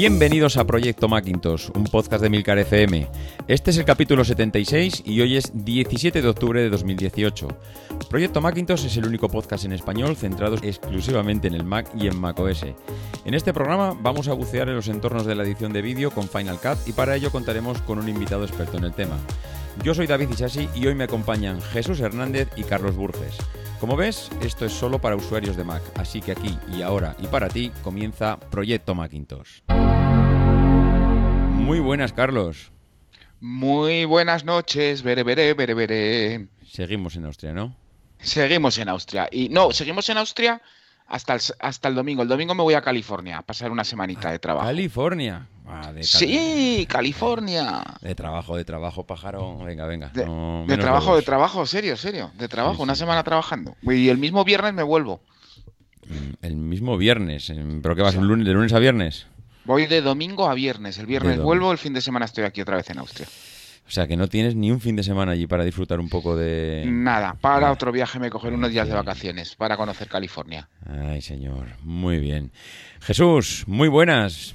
Bienvenidos a Proyecto Macintosh, un podcast de Milcar FM. Este es el capítulo 76 y hoy es 17 de octubre de 2018. Proyecto Macintosh es el único podcast en español centrado exclusivamente en el Mac y en macOS. En este programa vamos a bucear en los entornos de la edición de vídeo con Final Cut y para ello contaremos con un invitado experto en el tema. Yo soy David Isasi y hoy me acompañan Jesús Hernández y Carlos Burges. Como ves, esto es solo para usuarios de Mac, así que aquí y ahora y para ti comienza Proyecto Macintosh. Muy buenas, Carlos. Muy buenas noches, veré, veré, veré, veré. Seguimos en Austria, ¿no? Seguimos en Austria. Y no, seguimos en Austria hasta el, hasta el domingo. El domingo me voy a California a pasar una semanita de trabajo. California. Ah, de sí, California. De trabajo, de trabajo, pájaro. Venga, venga. De, no, de menos trabajo, de trabajo, serio, serio. De trabajo, Sí, una sí. semana trabajando. Y el mismo viernes me vuelvo. Mm, El mismo viernes. ¿Pero qué vas? ¿un lunes, ¿De lunes a viernes? Voy de domingo a viernes. El viernes vuelvo, el fin de semana estoy aquí otra vez en Austria. O sea que no tienes ni un fin de semana allí para disfrutar un poco de. Nada, para otro viaje me coger unos días de vacaciones para conocer California. Ay, señor. Muy bien. Jesús, muy buenas.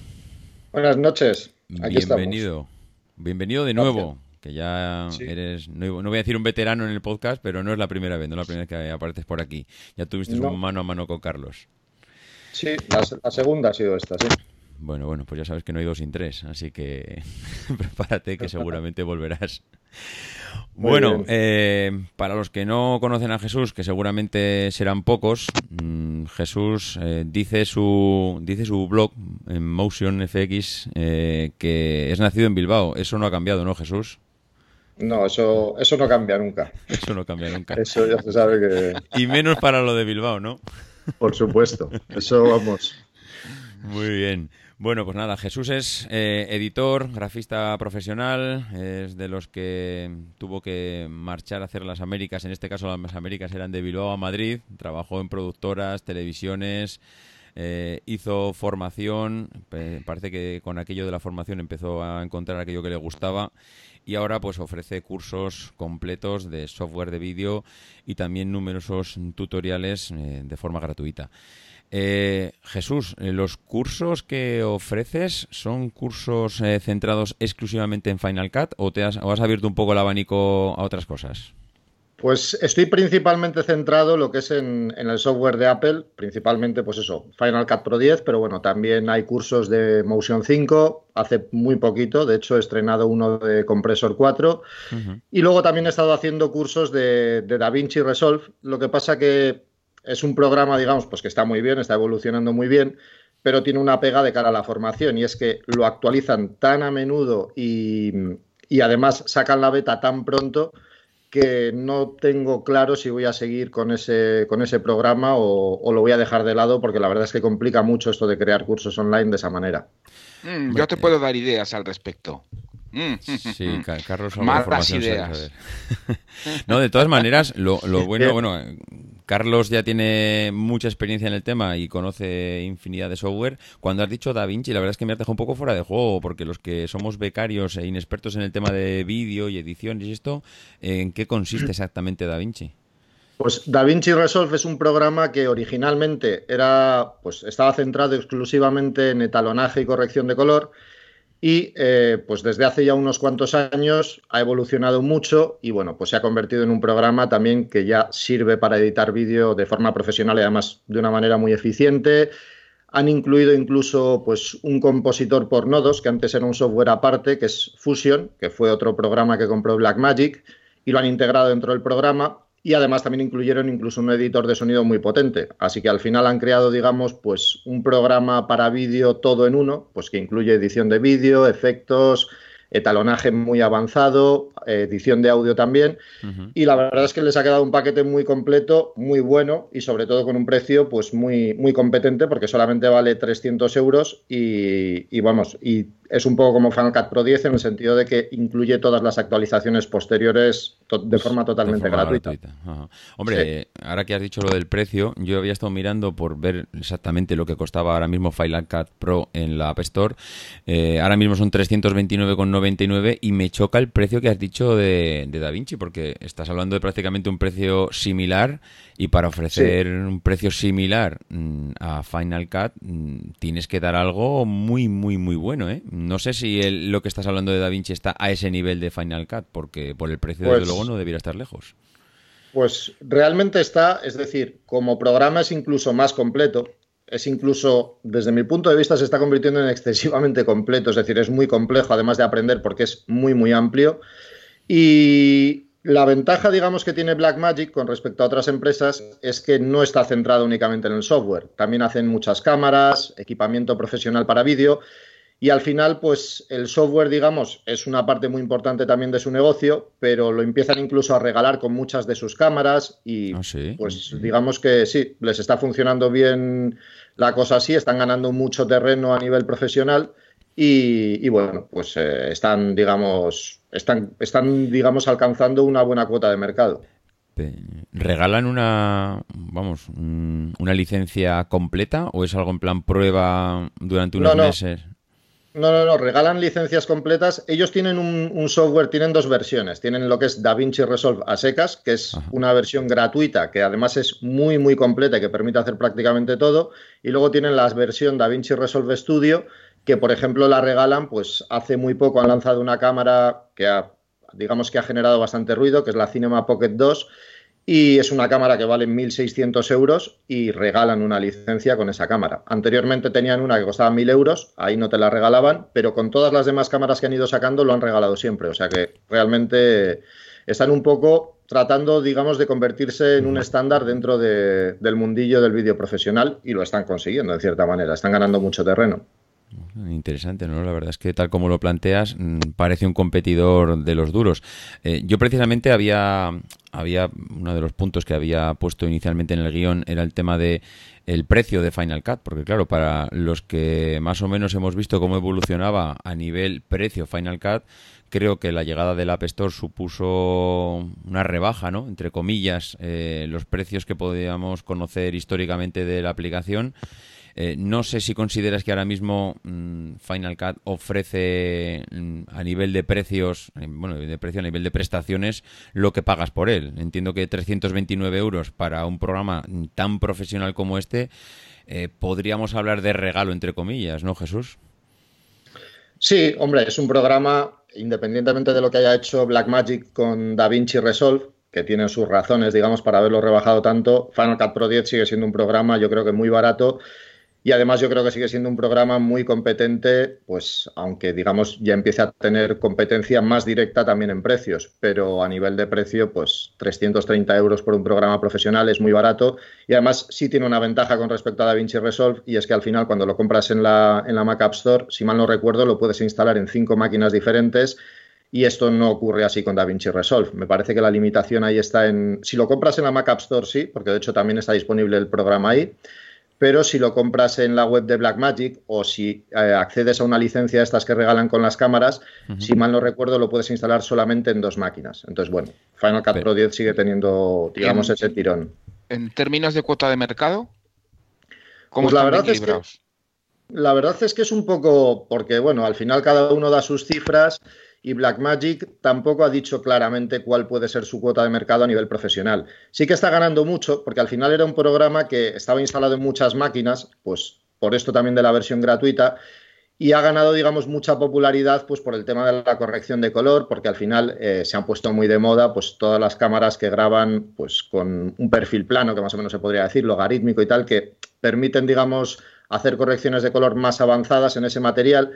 Buenas noches. Aquí Bienvenido. Bienvenido de Gracias. nuevo. Que ya Sí. eres, no, no voy a decir un veterano en el podcast, pero no es la primera vez, no es la primera vez que apareces por aquí. Ya tuviste No. un mano a mano con Carlos. estamos. Sí, la, la segunda ha sido esta, sí. Bueno, bueno, pues ya sabes que no hay dos sin tres, así que prepárate que seguramente volverás. Muy bueno, eh, para los que no conocen a Jesús, que seguramente serán pocos, mm, Jesús eh, dice su dice su blog en Motion FX eh, que es nacido en Bilbao. Eso no ha cambiado, ¿no, Jesús? No, eso, eso no cambia nunca. Eso no cambia nunca. Eso ya se sabe que, Y menos para lo de Bilbao, ¿no? por supuesto. Eso vamos. Muy bien. Bueno, pues nada, Jesús es eh, editor, grafista profesional, es de los que tuvo que marchar a hacer las Américas, en este caso las Américas eran de Bilbao a Madrid, trabajó en productoras, televisiones, eh, hizo formación, parece que con aquello de la formación empezó a encontrar aquello que le gustaba y ahora pues ofrece cursos completos de software de vídeo y también numerosos tutoriales eh, de forma gratuita. Eh, Jesús, eh, ¿los cursos que ofreces son cursos eh, centrados exclusivamente en Final Cut o, te has, o has abierto un poco el abanico a otras cosas? Pues estoy principalmente centrado en lo que es en, en el software de Apple, principalmente, pues eso, Final Cut Pro 10, pero bueno, también hay cursos de Motion 5, hace muy poquito, de hecho he estrenado uno de Compressor 4, Y luego también he estado haciendo cursos de, de DaVinci Resolve. Lo que pasa que es un programa, digamos, pues que está muy bien, está evolucionando muy bien, pero tiene una pega de cara a la formación y es que lo actualizan tan a menudo y, y además sacan la beta tan pronto que no tengo claro si voy a seguir con ese, con ese programa o, o lo voy a dejar de lado porque la verdad es que complica mucho esto de crear cursos online de esa manera. Mm, yo te puedo dar ideas al respecto. Mm. Sí, Ca- Carlos, sabe ideas. no, de todas maneras, lo, lo bueno, bueno, Carlos ya tiene mucha experiencia en el tema y conoce infinidad de software. Cuando has dicho Da Vinci, la verdad es que me has dejado un poco fuera de juego, porque los que somos becarios e inexpertos en el tema de vídeo y edición y esto, ¿en qué consiste exactamente Da Vinci? Pues DaVinci Resolve es un programa que originalmente era, pues estaba centrado exclusivamente en etalonaje y corrección de color y eh, pues desde hace ya unos cuantos años ha evolucionado mucho y bueno, pues se ha convertido en un programa también que ya sirve para editar vídeo de forma profesional y además de una manera muy eficiente. Han incluido incluso pues, un compositor por nodos, que antes era un software aparte, que es Fusion, que fue otro programa que compró Blackmagic, y lo han integrado dentro del programa. Y además también incluyeron incluso un editor de sonido muy potente. Así que al final han creado, digamos, pues un programa para vídeo todo en uno, pues que incluye edición de vídeo, efectos, etalonaje muy avanzado, edición de audio también. Y la verdad es que les ha quedado un paquete muy completo, muy bueno y sobre todo con un precio pues muy, muy competente porque solamente vale 300 euros y, y vamos, y es un poco como Final Cut Pro 10 en el sentido de que incluye todas las actualizaciones posteriores de forma totalmente De forma gratuita. Hombre, Sí. eh, ahora que has dicho lo del precio, yo había estado mirando por ver exactamente lo que costaba ahora mismo Final Cut Pro en la App Store. Eh, ahora mismo son 329,99 y me choca el precio que has dicho dicho de, de DaVinci, porque estás hablando de prácticamente un precio similar y para ofrecer un precio similar mm, a Final Cut mm, tienes que dar algo muy, muy, muy bueno. ¿eh? No sé si lo que estás hablando de DaVinci está a ese nivel de Final Cut, porque por el precio, desde pues luego, no debiera estar lejos. Pues realmente está, es decir, como programa es incluso más completo, es incluso, desde mi punto de vista, se está convirtiendo en excesivamente completo, es decir, es muy complejo además de aprender porque es muy, muy amplio. Y la ventaja, digamos, que tiene Blackmagic con respecto a otras empresas es que no está centrado únicamente en el software. También hacen muchas cámaras, equipamiento profesional para vídeo y al final, pues el software, digamos, es una parte muy importante también de su negocio, pero lo empiezan incluso a regalar con muchas de sus cámaras y, ah, pues digamos que sí, les está funcionando bien la cosa así, están ganando mucho terreno a nivel profesional y, bueno, pues eh, están, digamos, están, están, digamos, alcanzando una buena cuota de mercado. ¿Regalan una, vamos, una licencia completa o es algo en plan prueba durante unos meses? No, no, no, regalan licencias completas. Ellos tienen un, software, tienen dos versiones. Tienen lo que es DaVinci Resolve a secas, que es una versión gratuita, que además es muy, muy completa y que permite hacer prácticamente todo. Y luego tienen la versión DaVinci Resolve Studio, que por ejemplo la regalan, pues hace muy poco han lanzado una cámara que ha, digamos que ha generado bastante ruido, que es la Cinema Pocket 2 y es una cámara que vale 1.600 euros y regalan una licencia con esa cámara. Anteriormente tenían una que costaba 1.000 euros, ahí no te la regalaban, pero con todas las demás cámaras que han ido sacando lo han regalado siempre. O sea que realmente están un poco tratando, digamos, de convertirse en un estándar dentro del mundillo del vídeo profesional y lo están consiguiendo, en cierta manera. Están ganando mucho terreno. Interesante, ¿no? La verdad es que tal como lo planteas, mm, parece un competidor de los duros. Eh, yo precisamente había, había, uno de los puntos que había puesto inicialmente en el guion era el tema de el precio de Final Cut, porque claro, para los que más o menos hemos visto cómo evolucionaba a nivel precio Final Cut, creo que la llegada del App Store supuso una rebaja, ¿no? Entre comillas, eh, los precios que podíamos conocer históricamente de la aplicación. Eh, no sé si consideras que ahora mismo mm, Final Cut ofrece mm, a nivel de precios, eh, bueno, de precio a nivel de prestaciones, lo que pagas por él. Entiendo que 329 euros para un programa tan profesional como este, eh, podríamos hablar de regalo, entre comillas, ¿no, Jesús? Sí, hombre, es un programa, independientemente de lo que haya hecho Blackmagic con DaVinci Resolve, que tiene sus razones, digamos, para haberlo rebajado tanto, Final Cut Pro 10 sigue siendo un programa, yo creo que muy barato y además yo creo que sigue siendo un programa muy competente, pues aunque digamos ya empiece a tener competencia más directa también en precios, pero a nivel de precio, pues 330 euros por un programa profesional es muy barato. Y además sí tiene una ventaja con respecto a DaVinci Resolve y es que al final cuando lo compras en la, en la Mac App Store, si mal no recuerdo, lo puedes instalar en cinco máquinas diferentes. Y esto no ocurre así con DaVinci Resolve. Me parece que la limitación ahí está en... Si lo compras en la Mac App Store, sí, porque de hecho también está disponible el programa ahí pero si lo compras en la web de Blackmagic o si eh, accedes a una licencia de estas que regalan con las cámaras, si mal no recuerdo, lo puedes instalar solamente en dos máquinas. Entonces, bueno, Final Cut Pro 10 sigue teniendo, digamos, ese tirón. En términos de cuota de mercado, ¿cómo pues la verdad es que La verdad es que es un poco, porque bueno, al final cada uno da sus cifras y Blackmagic tampoco ha dicho claramente cuál puede ser su cuota de mercado a nivel profesional. Sí que está ganando mucho, porque al final era un programa que estaba instalado en muchas máquinas, pues por esto también de la versión gratuita, y ha ganado, digamos, mucha popularidad pues por el tema de la corrección de color, porque al final eh, se han puesto muy de moda pues todas las cámaras que graban pues con un perfil plano, que más o menos se podría decir, logarítmico y tal, que permiten, digamos, hacer correcciones de color más avanzadas en ese material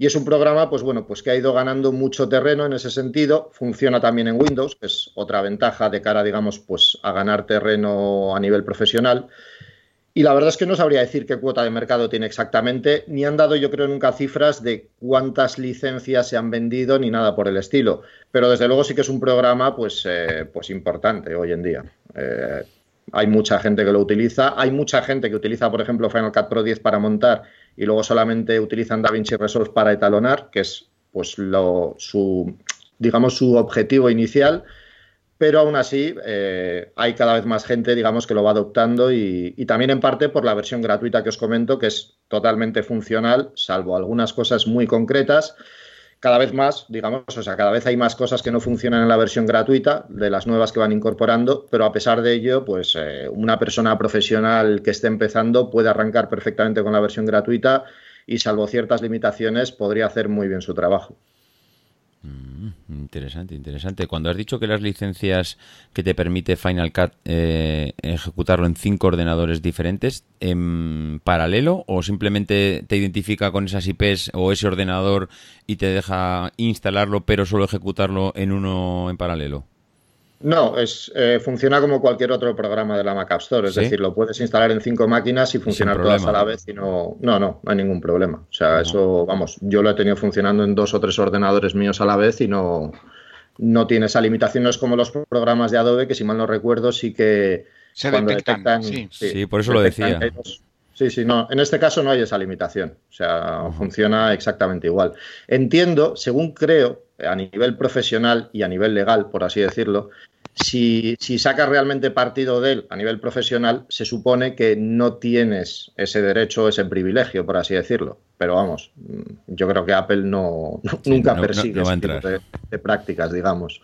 y es un programa, pues bueno, pues que ha ido ganando mucho terreno en ese sentido. Funciona también en Windows, que es otra ventaja de cara, digamos, pues a ganar terreno a nivel profesional. Y la verdad es que no sabría decir qué cuota de mercado tiene exactamente, ni han dado yo creo nunca cifras de cuántas licencias se han vendido ni nada por el estilo. Pero desde luego sí que es un programa pues, eh, pues importante hoy en día. Eh, hay mucha gente que lo utiliza, hay mucha gente que utiliza, por ejemplo, Final Cut Pro 10 para montar y luego solamente utilizan DaVinci Resolve para etalonar, que es pues lo, su, digamos, su objetivo inicial, pero aún así eh, hay cada vez más gente, digamos, que lo va adoptando y, también en parte por la versión gratuita que os comento, que es totalmente funcional, salvo algunas cosas muy concretas cada vez más, digamos, o sea, cada vez hay más cosas que no funcionan en la versión gratuita de las nuevas que van incorporando, pero a pesar de ello, pues eh, una persona profesional que esté empezando puede arrancar perfectamente con la versión gratuita y salvo ciertas limitaciones podría hacer muy bien su trabajo. Mm, interesante, interesante. Cuando has dicho que las licencias que te permite Final Cut eh, ejecutarlo en cinco ordenadores diferentes, ¿en paralelo o simplemente te identifica con esas IPs o ese ordenador y te deja instalarlo pero solo ejecutarlo en uno en paralelo? No, es, eh, funciona como cualquier otro programa de la Mac App Store. Es decir, lo puedes instalar en cinco máquinas y funcionar todas a la vez y no, no, no, no hay ningún problema. O sea, eso, vamos, yo lo he tenido funcionando en dos o tres ordenadores míos a la vez y no, no tiene esa limitación. No es como los programas de Adobe, que si mal no recuerdo, sí que Se detectan, sí. sí. por eso lo decía. Sí, sí, no. En este caso no hay esa limitación. O sea, funciona exactamente igual. Entiendo, según creo, a nivel profesional y a nivel legal, por así decirlo, si, si sacas realmente partido de él a nivel profesional, se supone que no tienes ese derecho, ese privilegio, por así decirlo. Pero vamos, yo creo que Apple no, nunca persigue ese tipo de, prácticas, digamos.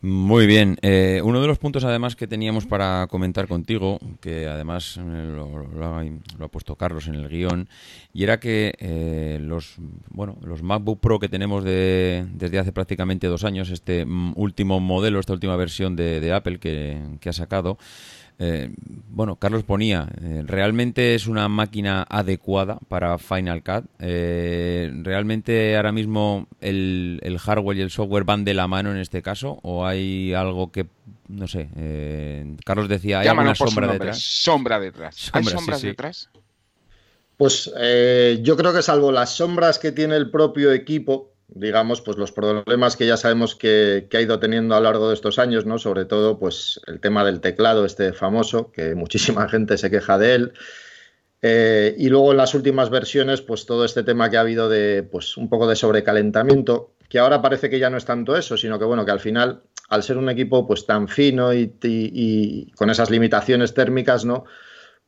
Muy bien. Eh, uno de los puntos, además, que teníamos para comentar contigo, que además eh, lo, ha, puesto Carlos en el guion, y era que eh, los bueno los MacBook Pro que tenemos de, desde hace prácticamente dos años, este mm, último modelo, esta última versión de, Apple que, que ha sacado, eh, bueno, Carlos ponía, eh, ¿realmente es una máquina adecuada para Final Cut? Eh, ¿Realmente ahora mismo el, hardware y el software van de la mano en este caso? ¿O hay algo que, no sé, Carlos decía, ¿hay una sombra detrás? Sombra detrás. ¿Hay sombras detrás? Pues yo creo que salvo las sombras que tiene el propio equipo, digamos, pues los problemas que ya sabemos que, ha ido teniendo a lo largo de estos años, ¿no? Sobre todo, pues el tema del teclado, este famoso, que muchísima gente se queja de él. Eh, y luego en las últimas versiones, pues todo este tema que ha habido de, pues un poco de sobrecalentamiento, que ahora parece que ya no es tanto eso, sino que bueno, que al final, al ser un equipo pues tan fino y, con esas limitaciones térmicas, ¿no?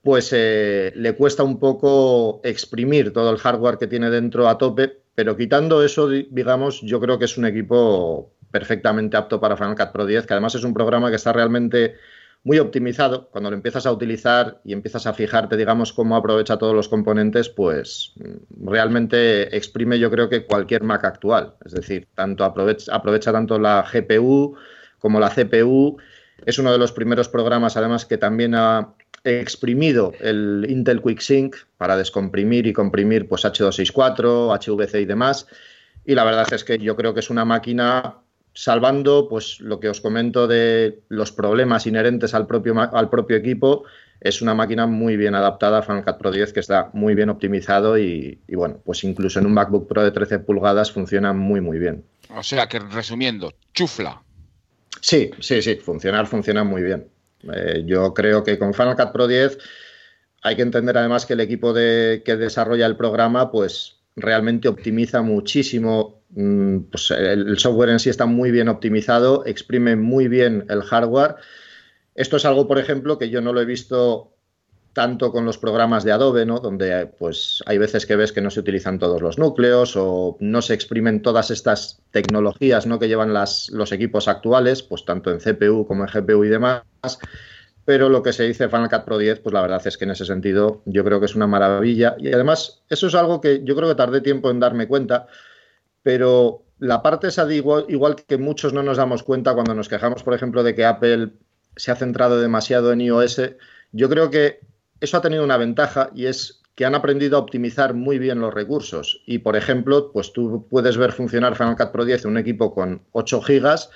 Pues eh, le cuesta un poco exprimir todo el hardware que tiene dentro a tope pero quitando eso, digamos, yo creo que es un equipo perfectamente apto para Final Cut Pro 10, que además es un programa que está realmente muy optimizado. Cuando lo empiezas a utilizar y empiezas a fijarte, digamos, cómo aprovecha todos los componentes, pues mm, realmente exprime yo creo que cualquier Mac actual. Es decir, tanto aprovecha, aprovecha tanto la GPU como la CPU. Es uno de los primeros programas, además, que también ha exprimido el Intel QuickSync para descomprimir y comprimir pues H264, HVC y demás. Y la verdad es que yo creo que es una máquina salvando pues lo que os comento de los problemas inherentes al propio, al propio equipo, es una máquina muy bien adaptada a Final Cut Pro 10 que está muy bien optimizado y, y, bueno, pues incluso en un MacBook Pro de 13 pulgadas funciona muy muy bien. O sea que resumiendo, chufla. Sí, sí, sí, funcionar funciona muy bien. Eh, yo creo que con Final Cut Pro 10 hay que entender además que el equipo de, que desarrolla el programa pues realmente optimiza muchísimo, mm, pues el, software en sí está muy bien optimizado, exprime muy bien el hardware. Esto es algo, por ejemplo, que yo no lo he visto tanto con los programas de Adobe, ¿no? Donde pues hay veces que ves que no se utilizan todos los núcleos o no se exprimen todas estas tecnologías, ¿no? Que llevan las, los equipos actuales, pues tanto en CPU como en GPU y demás. Pero lo que se dice Final Cut Pro 10, pues la verdad es que en ese sentido yo creo que es una maravilla. Y además, eso es algo que yo creo que tardé tiempo en darme cuenta, pero la parte esa igual, igual que muchos no nos damos cuenta cuando nos quejamos, por ejemplo, de que Apple se ha centrado demasiado en iOS, yo creo que eso ha tenido una ventaja y es que han aprendido a optimizar muy bien los recursos. Y, por ejemplo, pues tú puedes ver funcionar Final Cut Pro 10 en un equipo con 8 gigas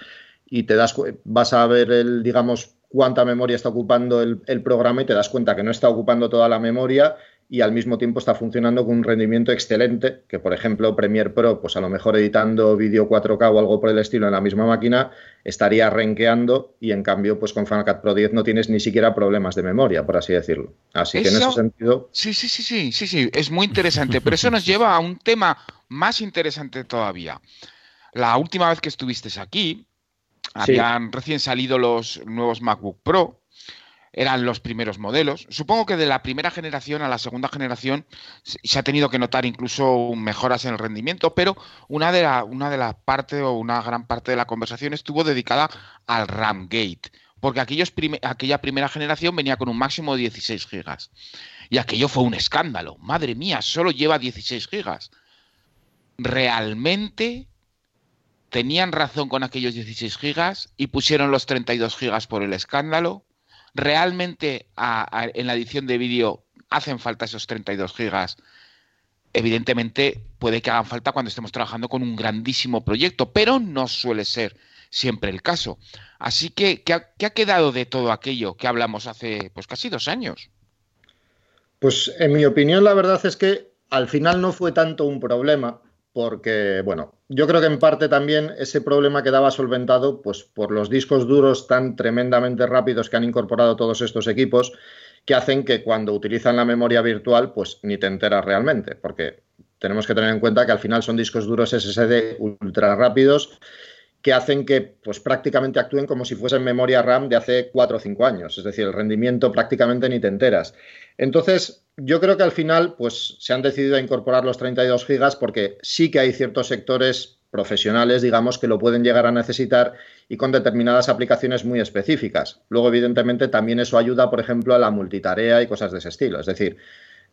y te das, vas a ver el, digamos, cuánta memoria está ocupando el, el, programa y te das cuenta que no está ocupando toda la memoria y al mismo tiempo está funcionando con un rendimiento excelente, que por ejemplo Premiere Pro, pues a lo mejor editando vídeo 4K o algo por el estilo en la misma máquina, estaría renqueando y en cambio pues con Final Cut Pro 10 no tienes ni siquiera problemas de memoria, por así decirlo. Así que en ese sentido... Sí, sí, sí, sí, sí, sí, es muy interesante, pero eso nos lleva a un tema más interesante todavía. La última vez que estuviste aquí, habían recién salido los nuevos MacBook Pro, eran los primeros modelos. Supongo que de la primera generación a la segunda generación se ha tenido que notar incluso mejoras en el rendimiento, pero una de las una de las partes o una gran parte de la conversación estuvo dedicada al RAM Gate, porque aquellos aquella primera generación venía con un máximo de 16 gigas. Y aquello fue un escándalo. Madre mía, solo lleva 16 gigas. ¿Realmente tenían razón con aquellos 16 gigas y pusieron los 32 gigas por el escándalo? ¿Realmente en la edición de vídeo hacen falta esos 32 gigas? Evidentemente puede que hagan falta cuando estemos trabajando con un grandísimo proyecto, pero no suele ser siempre el caso. Así que, ¿qué ha, quedado de todo aquello que hablamos hace pues casi dos años? Pues en mi opinión la verdad es que al final no fue tanto un problema, porque, bueno, yo creo que en parte también ese problema quedaba solventado pues, por los discos duros tan tremendamente rápidos que han incorporado todos estos equipos, que hacen que cuando utilizan la memoria virtual, pues ni te enteras realmente, porque tenemos que tener en cuenta que al final son discos duros SSD ultra rápidos que hacen que pues, prácticamente actúen como si fuesen memoria RAM de hace 4 o 5 años, es decir, el rendimiento prácticamente ni te enteras. Entonces, yo creo que al final pues, se han decidido a incorporar los 32 gigas porque sí que hay ciertos sectores profesionales, digamos, que lo pueden llegar a necesitar y con determinadas aplicaciones muy específicas. Luego, evidentemente, también eso ayuda, por ejemplo, a la multitarea y cosas de ese estilo. Es decir,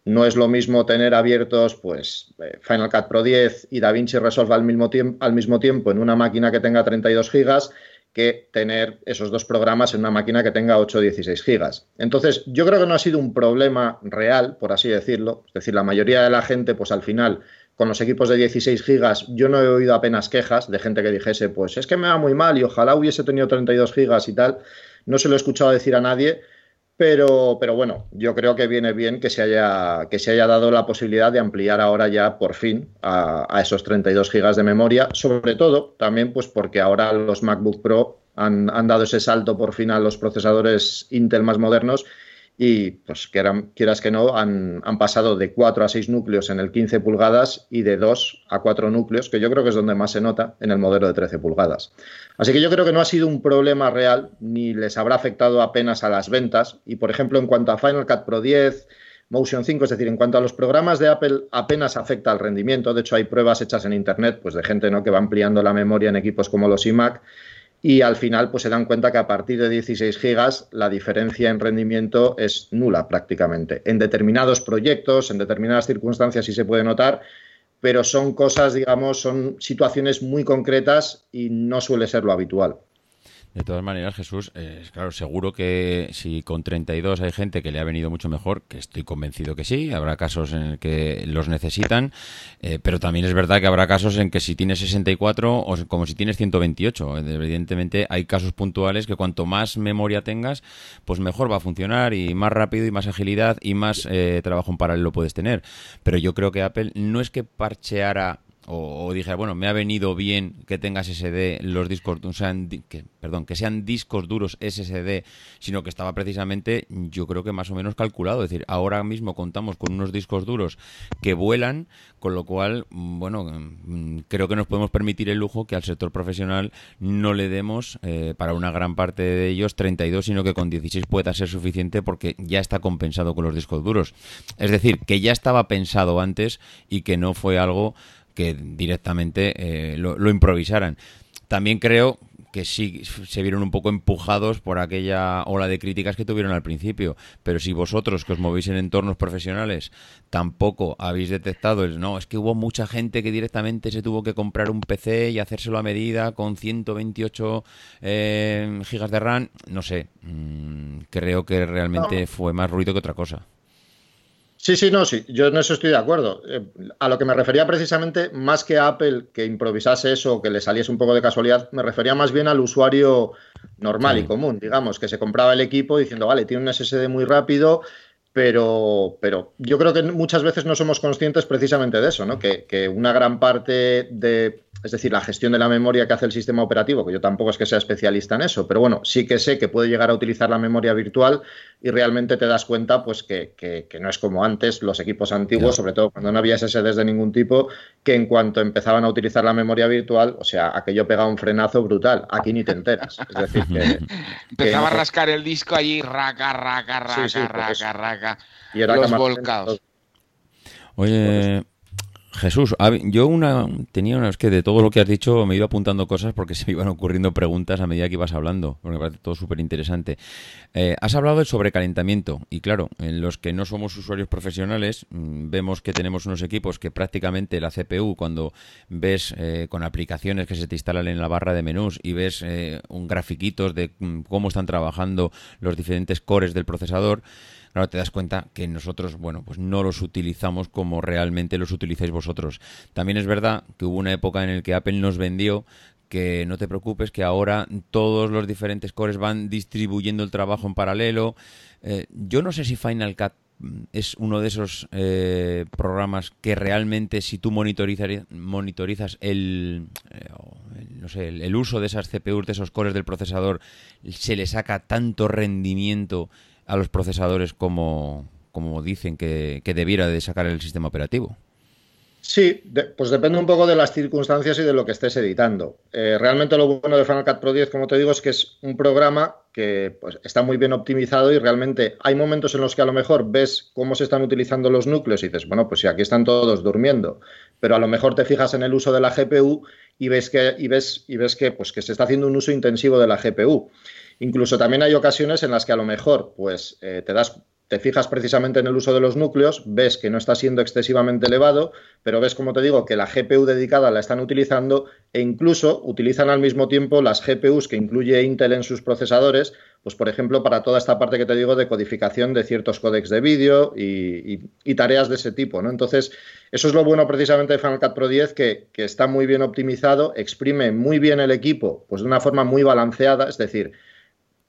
no es lo mismo tener abiertos pues, eh, Final Cut Pro 10 y DaVinci Resolve al mismo, al mismo tiempo en una máquina que tenga 32 gigas que tener esos dos programas en una máquina que tenga 8 o 16 gigas. Entonces, yo creo que no ha sido un problema real, por así decirlo. Es decir, la mayoría de la gente, pues al final, con los equipos de 16 gigas, yo no he oído apenas quejas de gente que dijese, pues es que me va muy mal y ojalá hubiese tenido 32 gigas y tal. No se lo he escuchado decir a nadie pero, pero bueno, yo creo que viene bien que se, haya, que se haya dado la posibilidad de ampliar ahora ya por fin a, esos 32 gigas de memoria, sobre todo también pues porque ahora los MacBook Pro han, han, dado ese salto por fin a los procesadores Intel más modernos y pues quieras que no, han, pasado de 4 a 6 núcleos en el 15 pulgadas y de 2 a 4 núcleos, que yo creo que es donde más se nota en el modelo de 13 pulgadas. Así que yo creo que no ha sido un problema real ni les habrá afectado apenas a las ventas. Y por ejemplo, en cuanto a Final Cut Pro 10, Motion 5, es decir, en cuanto a los programas de Apple apenas afecta al rendimiento. De hecho, hay pruebas hechas en Internet pues, de gente ¿no? que va ampliando la memoria en equipos como los iMac y al final pues se dan cuenta que a partir de 16 gigas la diferencia en rendimiento es nula prácticamente. En determinados proyectos, en determinadas circunstancias sí se puede notar, pero son cosas, digamos, son situaciones muy concretas y no suele ser lo habitual. De todas maneras, Jesús, eh, claro, seguro que si con 32 hay gente que le ha venido mucho mejor, que estoy convencido que sí, habrá casos en el que los necesitan, eh, pero también es verdad que habrá casos en que si tienes 64 o como si tienes 128. Evidentemente hay casos puntuales que cuanto más memoria tengas, pues mejor va a funcionar y más rápido y más agilidad y más eh, trabajo en paralelo puedes tener. Pero yo creo que Apple no es que parcheara o, dije, bueno, me ha venido bien que tengas SSD, los discos, sean, que, perdón, que sean discos duros SSD, sino que estaba precisamente, yo creo que más o menos calculado. Es decir, ahora mismo contamos con unos discos duros que vuelan, con lo cual, bueno, mm, creo que nos podemos permitir el lujo que al sector profesional no le demos, eh, para una gran parte de ellos, 32, sino que con 16 pueda ser suficiente porque ya está compensado con los discos duros. Es decir, que ya estaba pensado antes y que no fue algo que directamente eh, lo, improvisaran. También creo que sí se vieron un poco empujados por aquella ola de críticas que tuvieron al principio. Pero si vosotros, que os movéis en entornos profesionales, tampoco habéis detectado el no, es que hubo mucha gente que directamente se tuvo que comprar un PC y hacérselo a medida con 128 eh, gigas de RAM, no sé, mm, creo que realmente fue más ruido que otra cosa. Sí, sí, no, sí, yo en eso estoy de acuerdo. Eh, a lo que me refería precisamente, más que a Apple que improvisase eso o que le saliese un poco de casualidad, me refería más bien al usuario normal y común, digamos, que se compraba el equipo diciendo, vale, tiene un SSD muy rápido, pero, pero yo creo que muchas veces no somos conscientes precisamente de eso, ¿no? Que, que una gran parte de es decir, la gestión de la memoria que hace el sistema operativo, que yo tampoco es que sea especialista en eso, pero bueno, sí que sé que puede llegar a utilizar la memoria virtual y realmente te das cuenta pues que, no es como antes los equipos antiguos, sobre todo cuando no había SSDs de ningún tipo, que en cuanto empezaban a utilizar la memoria virtual, o sea, aquello pegaba un frenazo brutal. Aquí ni te enteras. Es decir, que, Empezaba a rascar el disco allí, raca, raca, raca, raca, raca. Y era los volcados. Oye, Jesús, yo una tenía una es que de todo lo que has dicho me ido apuntando cosas porque se me iban ocurriendo preguntas a medida que ibas hablando, porque me parece todo súper interesante. Eh, has hablado del sobrecalentamiento y claro, en los que no somos usuarios profesionales mm, vemos que tenemos unos equipos que prácticamente la CPU cuando ves eh, con aplicaciones que se te instalan en la barra de menús y ves eh, un grafiquitos de mm, cómo están trabajando los diferentes cores del procesador, Claro, te das cuenta que nosotros, bueno, pues no los utilizamos como realmente los utilizáis vosotros. También es verdad que hubo una época en la que Apple nos vendió que no te preocupes, que ahora todos los diferentes cores van distribuyendo el trabajo en paralelo. Eh, yo no sé si Final Cut es uno de esos eh, programas que realmente si tú monitorizas el, eh, no sé, el, uso de esas CPUs, de esos cores del procesador, se le saca tanto rendimiento a los procesadores como, como dicen que, debiera de sacar el sistema operativo. Sí, pues depende un poco de las circunstancias y de lo que estés editando. Eh, realmente lo bueno de Final Cut Pro 10, como te digo, es que es un programa que pues, está muy bien optimizado y realmente hay momentos en los que a lo mejor ves cómo se están utilizando los núcleos y dices, bueno, pues si aquí están todos durmiendo, pero a lo mejor te fijas en el uso de la GPU y ves que, y ves, y ves que, pues, que se está haciendo un uso intensivo de la GPU. Incluso también hay ocasiones en las que a lo mejor pues, eh, te das te fijas precisamente en el uso de los núcleos, ves que no está siendo excesivamente elevado, pero ves, como te digo, que la GPU dedicada la están utilizando e incluso utilizan al mismo tiempo las GPUs que incluye Intel en sus procesadores, pues por ejemplo, para toda esta parte que te digo de codificación de ciertos códecs de vídeo y, tareas de ese tipo, ¿no? Entonces, eso es lo bueno precisamente de Final Cut Pro 10, que, que está muy bien optimizado, exprime muy bien el equipo, pues de una forma muy balanceada, es decir,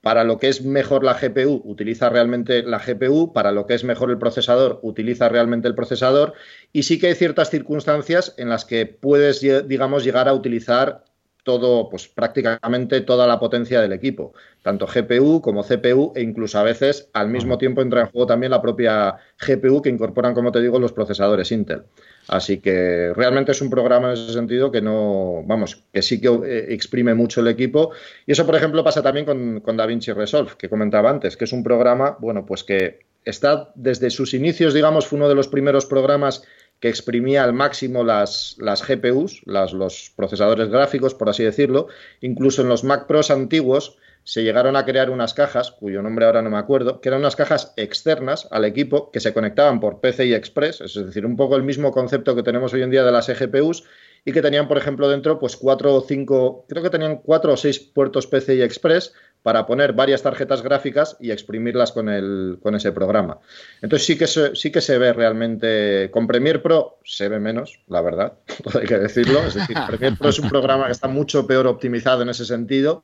para lo que es mejor la GPU, utiliza realmente la GPU. Para lo que es mejor el procesador, utiliza realmente el procesador. Y sí que hay ciertas circunstancias en las que puedes, digamos, llegar a utilizar todo, pues prácticamente toda la potencia del equipo, tanto GPU como CPU e incluso a veces al mismo tiempo entra en juego también la propia GPU que incorporan, como te digo, los procesadores Intel. Así que realmente es un programa en ese sentido que no, vamos, que sí que eh, exprime mucho el equipo. Y eso, por ejemplo, pasa también con, con DaVinci Resolve, que comentaba antes, que es un programa, bueno, pues que está desde sus inicios, digamos, fue uno de los primeros programas que exprimía al máximo las, las GPUs, las, los procesadores gráficos, por así decirlo. Incluso en los Mac Pros antiguos se llegaron a crear unas cajas, cuyo nombre ahora no me acuerdo, que eran unas cajas externas al equipo que se conectaban por PCI Express, es decir, un poco el mismo concepto que tenemos hoy en día de las EGPUs, y que tenían, por ejemplo, dentro, pues cuatro o cinco, creo que tenían cuatro o seis puertos PCI Express para poner varias tarjetas gráficas y exprimirlas con, el, con ese programa. Entonces sí que, se, sí que se ve realmente, con Premiere Pro se ve menos, la verdad, hay que decirlo, es decir, Premiere Pro es un programa que está mucho peor optimizado en ese sentido,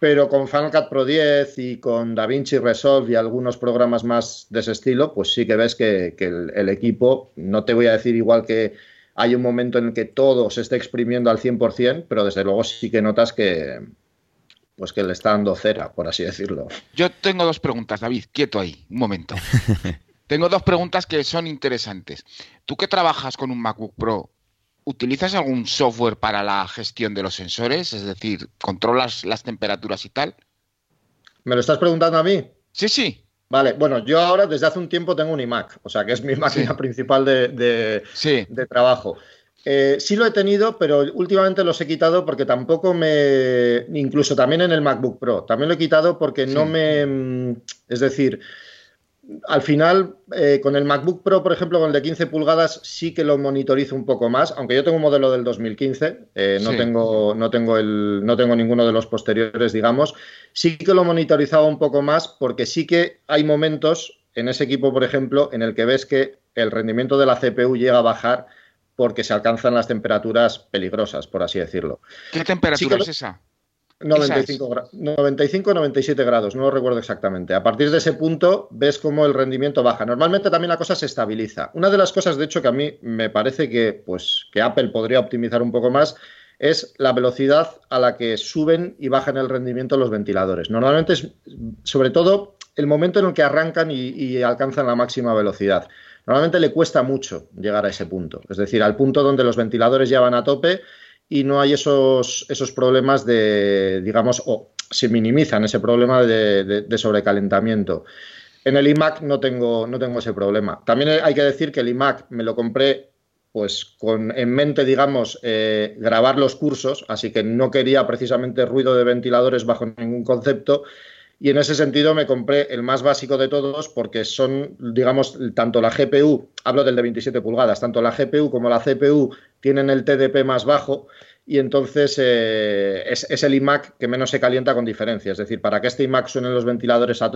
pero con Final Cut Pro 10 y con DaVinci Resolve y algunos programas más de ese estilo, pues sí que ves que, el equipo, no te voy a decir igual que hay un momento en el que todo se está exprimiendo al 100%, pero desde luego sí que notas que, pues que le está dando cera, por así decirlo. Yo tengo dos preguntas, David, quieto ahí, un momento. tengo dos preguntas que son interesantes. Tú que trabajas con un MacBook Pro, ¿utilizas algún software para la gestión de los sensores? Es decir, ¿controlas las temperaturas y tal? ¿Me lo estás preguntando a mí? Sí, sí. Vale, bueno, yo ahora desde hace un tiempo tengo un iMac, o sea que es mi máquina principal de, de trabajo. Eh, sí lo he tenido, pero últimamente los he quitado porque tampoco me... Incluso también en el MacBook Pro. También lo he quitado porque no me... Mm, es decir, al final, eh, con el MacBook Pro, por ejemplo, con el de 15 pulgadas, sí que lo monitorizo un poco más, aunque yo tengo un modelo del 2015, eh, no, tengo, no, tengo el, no tengo ninguno de los posteriores, digamos, sí que lo monitorizaba un poco más porque sí que hay momentos en ese equipo, por ejemplo, en el que ves que el rendimiento de la CPU llega a bajar porque se alcanzan las temperaturas peligrosas, por así decirlo. ¿Qué temperatura es esa? 95, 95, 97 grados, no lo recuerdo exactamente. A partir de ese punto ves cómo el rendimiento baja. Normalmente también la cosa se estabiliza. Una de las cosas, de hecho, que a mí me parece que, pues, que Apple podría optimizar un poco más es la velocidad a la que suben y bajan el rendimiento los ventiladores. Normalmente es sobre todo el momento en el que arrancan y, alcanzan la máxima velocidad. Normalmente le cuesta mucho llegar a ese punto, es decir, al punto donde los ventiladores ya van a tope y no hay esos, esos problemas de, digamos, o se minimizan ese problema de, sobrecalentamiento. En el iMac no tengo, no tengo ese problema. También hay que decir que el iMac me lo compré pues con en mente, digamos, eh, grabar los cursos, así que no quería precisamente ruido de ventiladores bajo ningún concepto. Y en ese sentido me compré el más básico de todos porque son, digamos, tanto la GPU, hablo del de 27 pulgadas, tanto la GPU como la CPU tienen el TDP más bajo y entonces eh, es, el iMac que menos se calienta con diferencia. Es decir, para que este iMac suenen los ventiladores a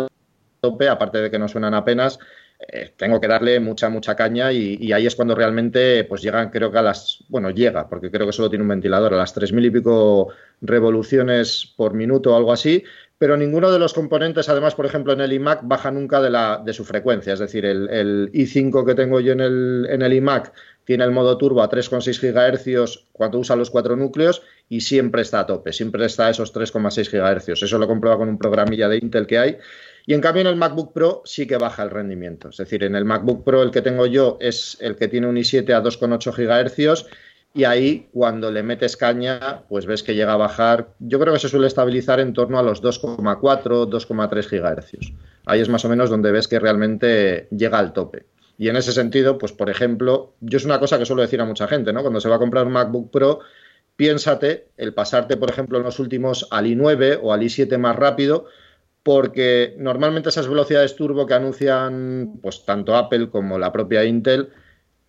tope, aparte de que no suenan apenas, eh, tengo que darle mucha, mucha caña y, ahí es cuando realmente pues llegan, creo que a las, bueno, llega, porque creo que solo tiene un ventilador, a las 3.000 y pico revoluciones por minuto o algo así, pero ninguno de los componentes, además, por ejemplo, en el iMac baja nunca de, su frecuencia, es decir, el, i5 que tengo yo en el, en el iMac tiene el modo turbo a 3,6 GHz cuando usa los cuatro núcleos y siempre está a tope, siempre está a esos 3,6 GHz. Eso lo comprueba con un programilla de Intel que hay y en cambio en el MacBook Pro sí que baja el rendimiento. Es decir, en el MacBook Pro el que tengo yo es el que tiene un i7 a 2,8 GHz y ahí cuando le metes caña, pues ves que llega a bajar, yo creo que se suele estabilizar en torno a los 2,4, 2,3 GHz. Ahí es más o menos donde ves que realmente llega al tope. Y en ese sentido, pues por ejemplo, yo es una cosa que suelo decir a mucha gente, ¿no? Cuando se va a comprar un MacBook Pro, piénsate el pasarte, por ejemplo, en los últimos al i9 o al i7 más rápido, porque normalmente esas velocidades turbo que anuncian pues tanto Apple como la propia Intel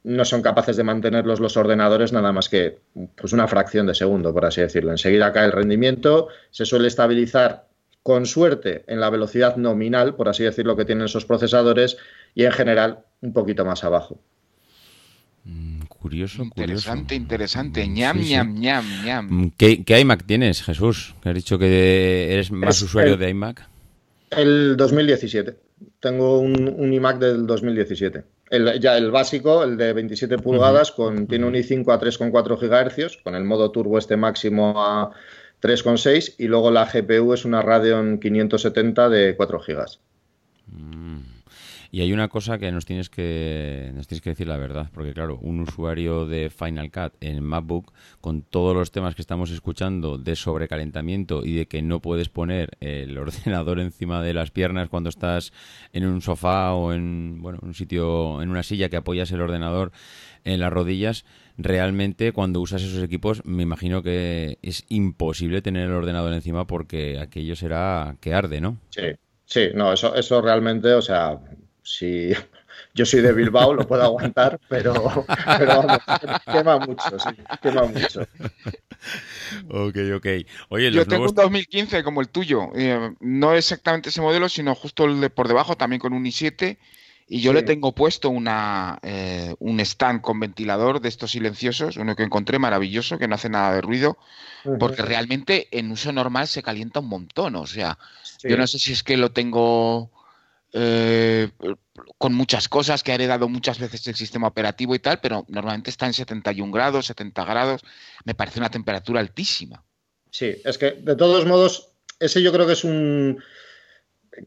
no son capaces de mantenerlos los ordenadores nada más que pues una fracción de segundo, por así decirlo. Enseguida cae el rendimiento, se suele estabilizar con suerte en la velocidad nominal, por así decirlo, que tienen esos procesadores y en general un poquito más abajo. Mm, curioso, interesante, interesante. ñam, ñam, ñam, ñam. Mm, ¿Qué, ¿Qué, iMac tienes, Jesús? Que has dicho que eres más usuario de iMac. El 2017. Tengo un, iMac del 2017. El, ya el básico, el de 27 pulgadas, con, tiene un i5 a 3,4 GHz, con el modo turbo este máximo a 3,6 y luego la GPU es una Radeon 570 de 4 GB. Y hay una cosa que nos tienes que nos tienes que decir la verdad, porque claro, un usuario de Final Cut en MacBook con todos los temas que estamos escuchando de sobrecalentamiento y de que no puedes poner el ordenador encima de las piernas cuando estás en un sofá o en bueno, un sitio en una silla que apoyas el ordenador en las rodillas, realmente cuando usas esos equipos me imagino que es imposible tener el ordenador encima porque aquello será que arde, ¿no? Sí. Sí, no, eso, eso realmente, o sea, si yo soy de Bilbao, lo puedo aguantar, pero, vamos, quema mucho, sí, quema mucho. Ok, ok. Oye, yo tengo un 2015 como el tuyo, eh, no exactamente ese modelo, sino justo el de por debajo, también con un i7, y yo le tengo puesto una, eh, un stand con ventilador de estos silenciosos, uno que encontré maravilloso, que no hace nada de ruido, porque realmente en uso normal se calienta un montón, o sea, yo no sé si es que lo tengo eh, con muchas cosas que ha heredado muchas veces el sistema operativo y tal, pero normalmente está en 71 grados, 70 grados. Me parece una temperatura altísima. Sí, es que de todos modos, ese yo creo que es un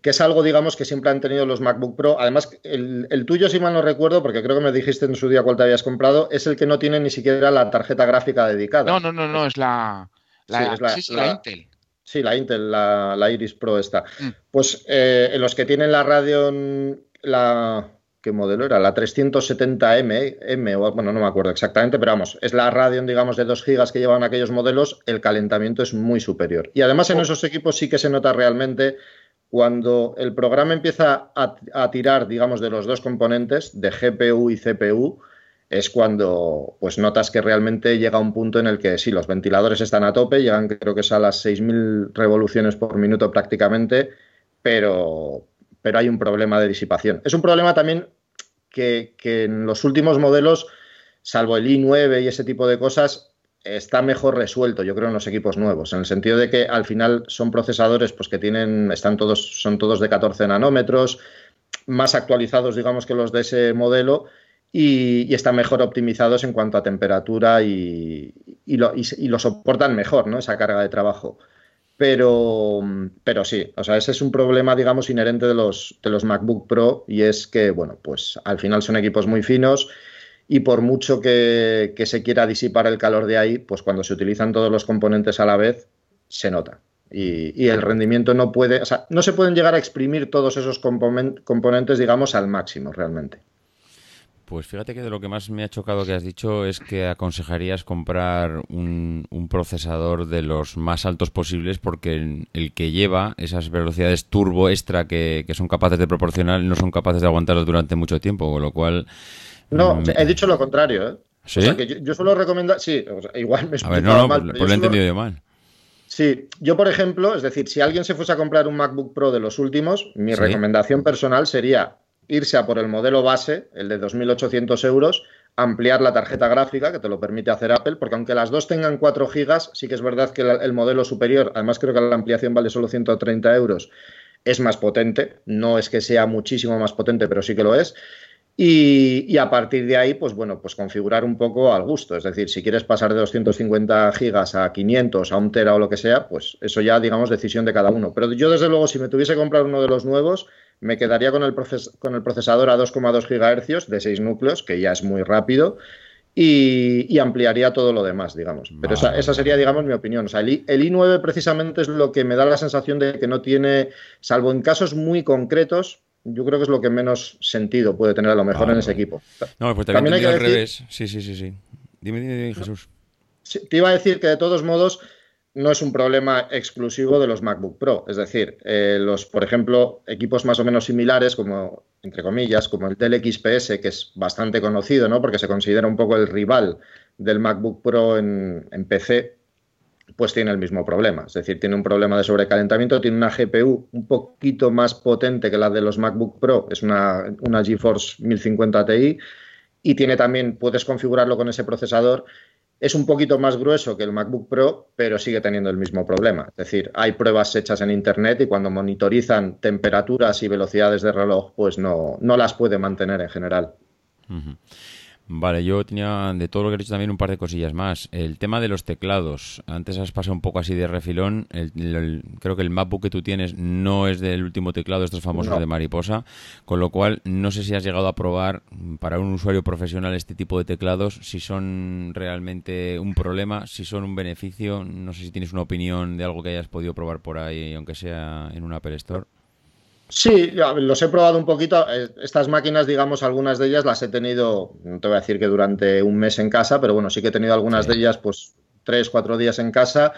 que es algo, digamos, que siempre han tenido los MacBook Pro. Además, el, tuyo, si mal no recuerdo, porque creo que me dijiste en su día cuál te habías comprado, es el que no tiene ni siquiera la tarjeta gráfica dedicada. No, no, no, no, es la, Intel. Sí, la Intel, la, Iris Pro esta. Mm. Pues eh, en los que tienen la Radeon, la... ¿Qué modelo era? La 370M, M, bueno, no me acuerdo exactamente, pero vamos, es la Radeon, digamos, de 2 GB que llevan aquellos modelos, el calentamiento es muy superior. Y además en oh. esos equipos sí que se nota realmente cuando el programa empieza a, a tirar, digamos, de los dos componentes, de GPU y CPU, es cuando pues notas que realmente llega un punto en el que sí, los ventiladores están a tope, llegan creo que es a las 6.000 revoluciones por minuto prácticamente, pero, pero hay un problema de disipación. Es un problema también que, en los últimos modelos, salvo el i9 y ese tipo de cosas, está mejor resuelto, yo creo, en los equipos nuevos, en el sentido de que al final son procesadores pues, que tienen, están todos, son todos de 14 nanómetros, más actualizados, digamos, que los de ese modelo y, están mejor optimizados en cuanto a temperatura y, lo, soportan mejor, ¿no? Esa carga de trabajo. Pero, pero sí, o sea, ese es un problema, digamos, inherente de los, de los MacBook Pro y es que, bueno, pues al final son equipos muy finos y por mucho que, se quiera disipar el calor de ahí, pues cuando se utilizan todos los componentes a la vez, se nota. Y, el rendimiento no puede, o sea, no se pueden llegar a exprimir todos esos componentes, digamos, al máximo realmente. Pues fíjate que de lo que más me ha chocado que has dicho es que aconsejarías comprar un, procesador de los más altos posibles porque el, que lleva esas velocidades turbo extra que, son capaces de proporcionar no son capaces de aguantarlas durante mucho tiempo, con lo cual... No, mm, he dicho lo contrario, ¿eh? ¿Sí? O sea, que yo, suelo recomendar... Sí, igual me he A ver, no, no, mal, pues, lo he entendido yo mal. Sí, yo por ejemplo, es decir, si alguien se fuese a comprar un MacBook Pro de los últimos, mi recomendación personal sería irse a por el modelo base, el de 2.800 euros, ampliar la tarjeta gráfica, que te lo permite hacer Apple, porque aunque las dos tengan 4 gigas, sí que es verdad que el modelo superior, además creo que la ampliación vale solo 130 euros, es más potente. No es que sea muchísimo más potente, pero sí que lo es. Y, a partir de ahí, pues bueno, pues configurar un poco al gusto. Es decir, si quieres pasar de 250 gigas a 500, a un tera o lo que sea, pues eso ya, digamos, decisión de cada uno. Pero yo, desde luego, si me tuviese que comprar uno de los nuevos, me quedaría con el, con el procesador a 2,2 GHz de 6 núcleos, que ya es muy rápido, y, ampliaría todo lo demás, digamos. Pero esa, sería, digamos, mi opinión. O sea, el, el, i9 precisamente es lo que me da la sensación de que no tiene, salvo en casos muy concretos, yo creo que es lo que menos sentido puede tener a lo mejor en ese equipo. No, pues también, hay que al revés. Sí, sí, sí, sí. Dime, dime, Jesús. te iba a decir que de todos modos no es un problema exclusivo de los MacBook Pro. Es decir, eh, los, por ejemplo, equipos más o menos similares, como, entre comillas, como el Dell XPS, que es bastante conocido, ¿no? Porque se considera un poco el rival del MacBook Pro en, PC, pues tiene el mismo problema. Es decir, tiene un problema de sobrecalentamiento, tiene una GPU un poquito más potente que la de los MacBook Pro, es una, una GeForce 1050 Ti, y tiene también, puedes configurarlo con ese procesador es un poquito más grueso que el MacBook Pro, pero sigue teniendo el mismo problema. Es decir, hay pruebas hechas en Internet y cuando monitorizan temperaturas y velocidades de reloj, pues no, no las puede mantener en general. Vale, yo tenía de todo lo que he dicho también un par de cosillas más. El tema de los teclados. Antes has pasado un poco así de refilón. creo que el MacBook que tú tienes no es del último teclado, estos famosos de mariposa. Con lo cual, no sé si has llegado a probar para un usuario profesional este tipo de teclados, si son realmente un problema, si son un beneficio. No sé si tienes una opinión de algo que hayas podido probar por ahí, aunque sea en un Apple Store. Sí, los he probado un poquito. Eh, estas máquinas, digamos, algunas de ellas las he tenido, no te voy a decir que durante un mes en casa, pero bueno, sí que he tenido algunas de ellas, pues tres, cuatro días en casa.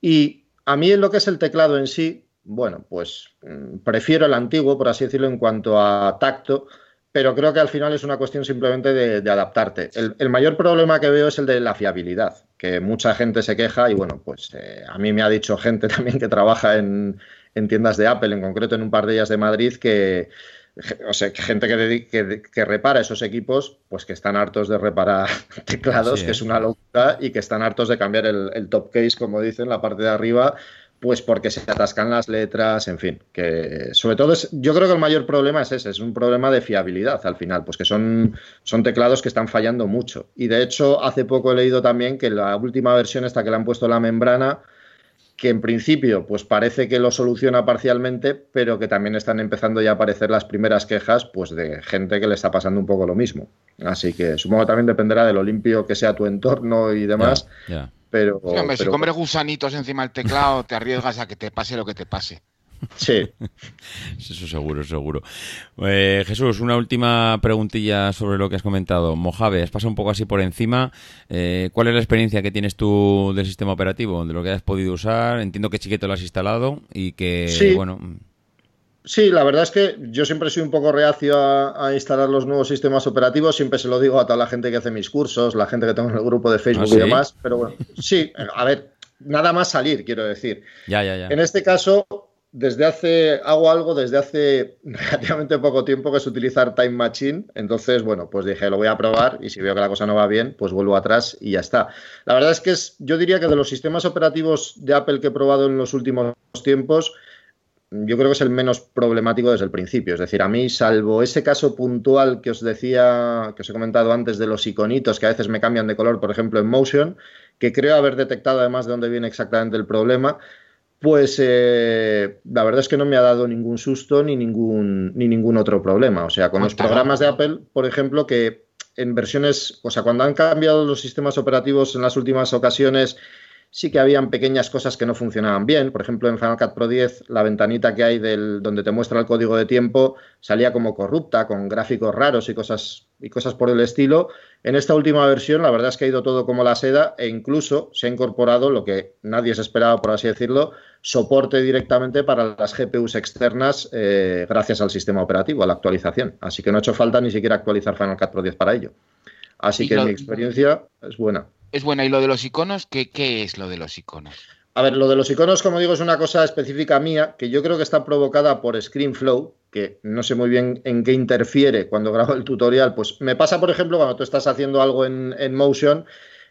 Y a mí en lo que es el teclado en sí, bueno, pues mm, prefiero el antiguo, por así decirlo, en cuanto a tacto, pero creo que al final es una cuestión simplemente de, adaptarte. El, mayor problema que veo es el de la fiabilidad, que mucha gente se queja y bueno, pues eh, a mí me ha dicho gente también que trabaja en, en tiendas de Apple, en concreto en un par de ellas de Madrid, que, o sea, gente que, que, repara esos equipos, pues que están hartos de reparar teclados, que es una locura, y que están hartos de cambiar el, top case, como dicen, la parte de arriba, pues porque se atascan las letras, en fin, que sobre todo es, yo creo que el mayor problema es ese, es un problema de fiabilidad al final, pues que son, son teclados que están fallando mucho. Y de hecho, hace poco he leído también que la última versión esta que le han puesto la membrana, que en principio pues parece que lo soluciona parcialmente, pero que también están empezando ya a aparecer las primeras quejas pues de gente que le está pasando un poco lo mismo. Así que supongo que también dependerá de lo limpio que sea tu entorno y demás. Pero, si comes gusanitos encima del teclado, te arriesgas a que te pase lo que te pase. Sí. Eso seguro, seguro. Eh, Jesús, una última preguntilla sobre lo que has comentado. Mojave, has pasado un poco así por encima. Eh, ¿Cuál es la experiencia que tienes tú del sistema operativo, de lo que has podido usar? Entiendo que chiquito lo has instalado y que, sí. bueno... Sí, la verdad es que yo siempre soy un poco reacio a, instalar los nuevos sistemas operativos. Siempre se lo digo a toda la gente que hace mis cursos, la gente que tengo en el grupo de Facebook ¿Ah, y demás. Pero bueno, sí, a ver, nada más salir, quiero decir. Ya, ya, ya. En este caso, desde hace, hago algo desde hace relativamente poco tiempo que es utilizar Time Machine. Entonces, bueno, pues dije, lo voy a probar y si veo que la cosa no va bien, pues vuelvo atrás y ya está. La verdad es que es, yo diría que de los sistemas operativos de Apple que he probado en los últimos tiempos, yo creo que es el menos problemático desde el principio. Es decir, a mí, salvo ese caso puntual que os decía, que os he comentado antes de los iconitos que a veces me cambian de color, por ejemplo, en Motion, que creo haber detectado además de dónde viene exactamente el problema, pues eh, la verdad es que no me ha dado ningún susto ni ningún, ni ningún otro problema. O sea, con los programas de Apple, por ejemplo, que en versiones, o sea, cuando han cambiado los sistemas operativos en las últimas ocasiones, sí que habían pequeñas cosas que no funcionaban bien. Por ejemplo, en Final Cut Pro 10, la ventanita que hay del, donde te muestra el código de tiempo salía como corrupta, con gráficos raros y cosas, y cosas por el estilo. En esta última versión, la verdad es que ha ido todo como la seda e incluso se ha incorporado lo que nadie se esperaba, por así decirlo, soporte directamente para las GPUs externas eh, gracias al sistema operativo, a la actualización. Así que no ha hecho falta ni siquiera actualizar Final Cut Pro 10 para ello. Así que mi experiencia es buena es buena. ¿Y lo de los iconos? ¿Qué, ¿Qué es lo de los iconos? A ver, lo de los iconos, como digo, es una cosa específica mía que yo creo que está provocada por ScreenFlow, que no sé muy bien en qué interfiere cuando grabo el tutorial. Pues me pasa, por ejemplo, cuando tú estás haciendo algo en, en Motion,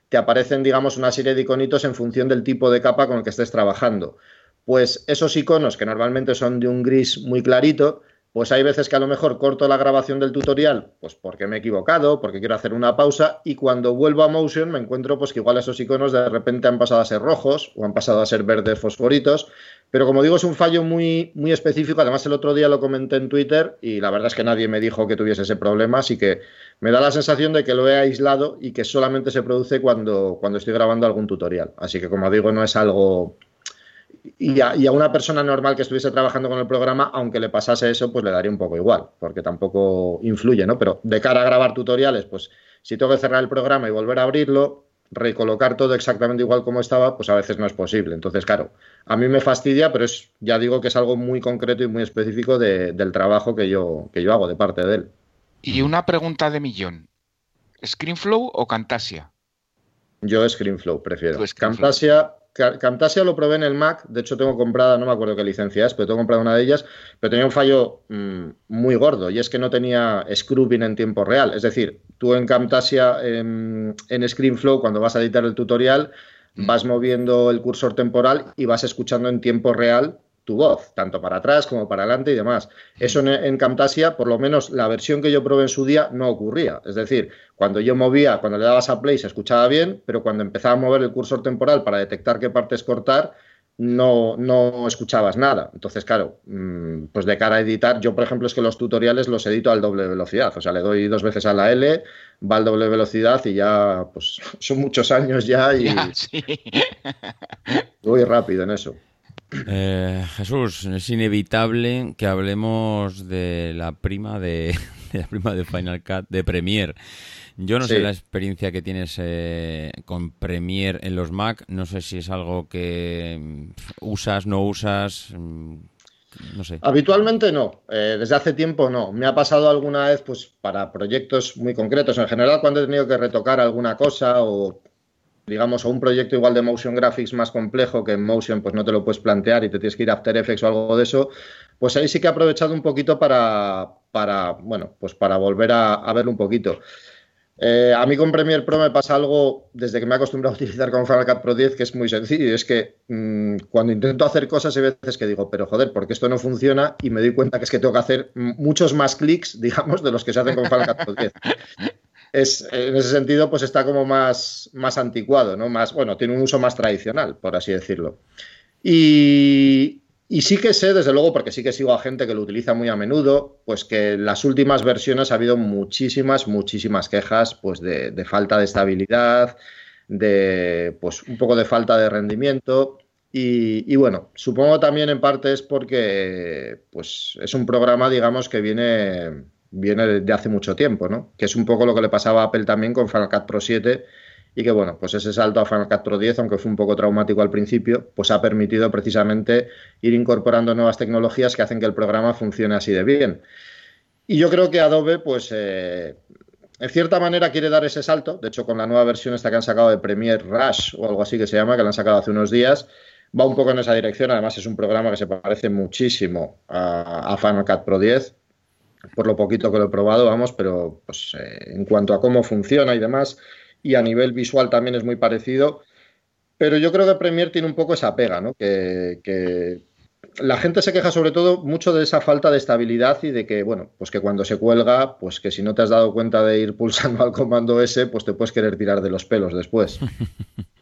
te aparecen, digamos, una serie de iconitos en función del tipo de capa con el que estés trabajando. Pues esos iconos, que normalmente son de un gris muy clarito, pues hay veces que a lo mejor corto la grabación del tutorial, pues porque me he equivocado, porque quiero hacer una pausa y cuando vuelvo a Motion me encuentro pues que igual esos iconos de repente han pasado a ser rojos o han pasado a ser verdes fosforitos, pero como digo es un fallo muy, muy específico, además el otro día lo comenté en Twitter y la verdad es que nadie me dijo que tuviese ese problema, así que me da la sensación de que lo he aislado y que solamente se produce cuando, cuando estoy grabando algún tutorial, así que como digo no es algo y a, una persona normal que estuviese trabajando con el programa, aunque le pasase eso, pues le daría un poco igual, porque tampoco influye, ¿no? Pero de cara a grabar tutoriales, pues si tengo que cerrar el programa y volver a abrirlo, recolocar todo exactamente igual como estaba, pues a veces no es posible. Entonces, claro, a mí me fastidia, pero es, ya digo que es algo muy concreto y muy específico del trabajo que yo, que yo hago de parte de él. Y una pregunta de millón. ¿Screenflow o Camtasia? Yo Screenflow prefiero. Camtasia Camtasia lo probé en el Mac, de hecho tengo comprada, no me acuerdo qué licencia es, pero tengo comprada una de ellas, pero tenía un fallo mm, muy gordo y es que no tenía scrubbing en tiempo real. Es decir, tú en Camtasia, en, en ScreenFlow, cuando vas a editar el tutorial, mm. vas moviendo el cursor temporal y vas escuchando en tiempo real tu voz, tanto para atrás como para adelante y demás. Eso en, Camtasia, por lo menos la versión que yo probé en su día, no ocurría. Es decir, cuando yo movía, cuando le dabas a play se escuchaba bien, pero cuando empezaba a mover el cursor temporal para detectar qué partes cortar, no, no escuchabas nada. Entonces, claro, mm, pues de cara a editar, yo por ejemplo es que los tutoriales los edito al doble velocidad. O sea, le doy dos veces a la L, va al doble velocidad y ya, pues son muchos años ya y voy rápido en eso. Eh, Jesús, es inevitable que hablemos de la prima de, la prima de Final Cut de Premiere. Yo no sé la experiencia que tienes eh, con Premiere en los Mac. No sé si es algo que mm, usas, no usas. Mm, no sé. Habitualmente no. Eh, desde hace tiempo no. Me ha pasado alguna vez, pues, para proyectos muy concretos. En general, cuando he tenido que retocar alguna cosa o digamos, a un proyecto igual de motion graphics más complejo que en motion pues no te lo puedes plantear y te tienes que ir a After Effects o algo de eso, pues ahí sí que he aprovechado un poquito para, para bueno, pues para volver a, verlo un poquito. Eh, a mí con Premiere Pro me pasa algo desde que me he acostumbrado a utilizar con Final Cut Pro 10 que es muy sencillo es que mm, cuando intento hacer cosas hay veces que digo, pero joder, porque esto no funciona y me doy cuenta que es que tengo que hacer muchos más clics, digamos, de los que se hacen con Final Cut Pro 10 es, en ese sentido, pues está como más, más anticuado, ¿no? Más, bueno, tiene un uso más tradicional, por así decirlo. Y, sí que sé, desde luego, porque sí que sigo a gente que lo utiliza muy a menudo, pues que en las últimas versiones ha habido muchísimas, muchísimas quejas, pues de, de falta de estabilidad, de, pues un poco de falta de rendimiento. Y, y, bueno, supongo también en parte es porque pues es un programa, digamos, que viene viene de hace mucho tiempo, ¿no? Que es un poco lo que le pasaba a Apple también con Final Cut Pro 7 y que bueno, pues ese salto a Final Cut Pro 10, aunque fue un poco traumático al principio, pues ha permitido precisamente ir incorporando nuevas tecnologías que hacen que el programa funcione así de bien. Y yo creo que Adobe, pues eh, en cierta manera quiere dar ese salto. De hecho, con la nueva versión esta que han sacado de Premiere Rush o algo así que se llama, que la han sacado hace unos días, va un poco en esa dirección. Además, es un programa que se parece muchísimo a, a Final Cut Pro 10 por lo poquito que lo he probado, vamos, pero pues, eh, en cuanto a cómo funciona y demás, y a nivel visual también es muy parecido. Pero yo creo que Premiere tiene un poco esa pega, ¿no? Que, la gente se queja sobre todo mucho de esa falta de estabilidad y de que, bueno, pues que cuando se cuelga, pues que si no te has dado cuenta de ir pulsando al comando S, pues te puedes querer tirar de los pelos después.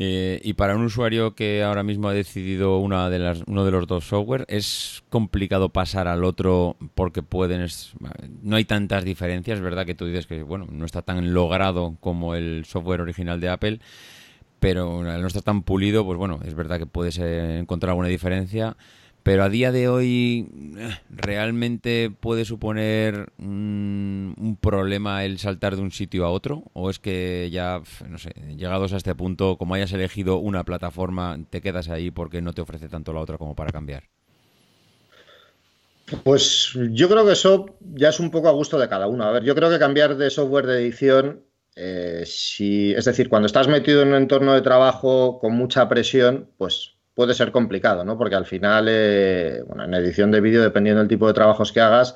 Eh, y para un usuario que ahora mismo ha decidido una de las, uno de los dos software, ¿es complicado pasar al otro porque pueden... no hay tantas diferencias, ¿verdad? Que tú dices que, bueno, no está tan logrado como el software original de Apple, pero no estar tan pulido, pues bueno, es verdad que puedes eh, encontrar alguna diferencia. Pero a día de hoy, ¿realmente puede suponer un, problema el saltar de un sitio a otro? ¿O es que ya, no sé, llegados a este punto, como hayas elegido una plataforma, te quedas ahí porque no te ofrece tanto la otra como para cambiar? Pues yo creo que eso ya es un poco a gusto de cada uno. A ver, yo creo que cambiar de software de edición, eh, si, es decir, cuando estás metido en un entorno de trabajo con mucha presión, pues puede ser complicado, ¿no? Porque al final, eh, bueno, en edición de vídeo, dependiendo del tipo de trabajos que hagas,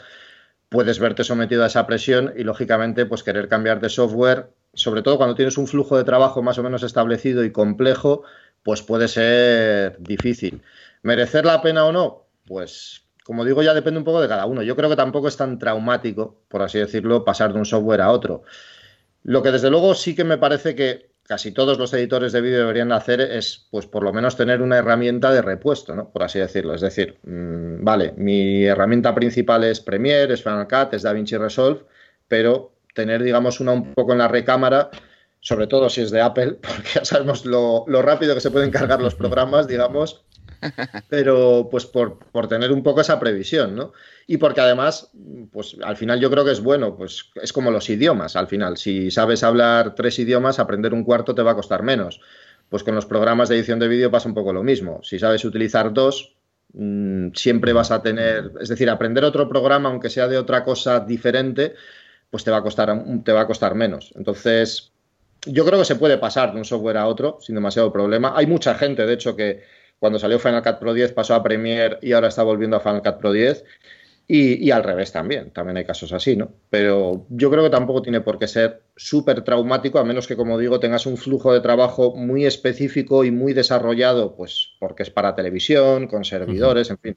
puedes verte sometido a esa presión y, lógicamente, pues querer cambiar de software, sobre todo cuando tienes un flujo de trabajo más o menos establecido y complejo, pues puede ser difícil. ¿Merecer la pena o no? Pues, como digo, ya depende un poco de cada uno. Yo creo que tampoco es tan traumático, por así decirlo, pasar de un software a otro. Lo que desde luego sí que me parece que casi todos los editores de vídeo deberían hacer es, pues por lo menos tener una herramienta de repuesto, ¿no? Por así decirlo. Es decir, mm, vale, mi herramienta principal es Premiere, es Final Cut, es DaVinci Resolve, pero tener, digamos, una un poco en la recámara, sobre todo si es de Apple, porque ya sabemos lo, lo rápido que se pueden cargar los programas, digamos, pero pues por, por, tener un poco esa previsión, ¿no? Y porque además, pues al final yo creo que es bueno, pues es como los idiomas, al final, si sabes hablar tres idiomas, aprender un cuarto te va a costar menos. Pues con los programas de edición de vídeo pasa un poco lo mismo. Si sabes utilizar dos, mm, siempre vas a tener, es decir, aprender otro programa, aunque sea de otra cosa diferente, pues te va a costar, te va a costar menos. Entonces, yo creo que se puede pasar de un software a otro sin demasiado problema. Hay mucha gente, de hecho, que cuando salió Final Cut Pro 10 pasó a Premiere y ahora está volviendo a Final Cut Pro 10. Y, al revés también, también hay casos así, ¿no? Pero yo creo que tampoco tiene por qué ser súper traumático, a menos que, como digo, tengas un flujo de trabajo muy específico y muy desarrollado, pues porque es para televisión, con servidores, en fin,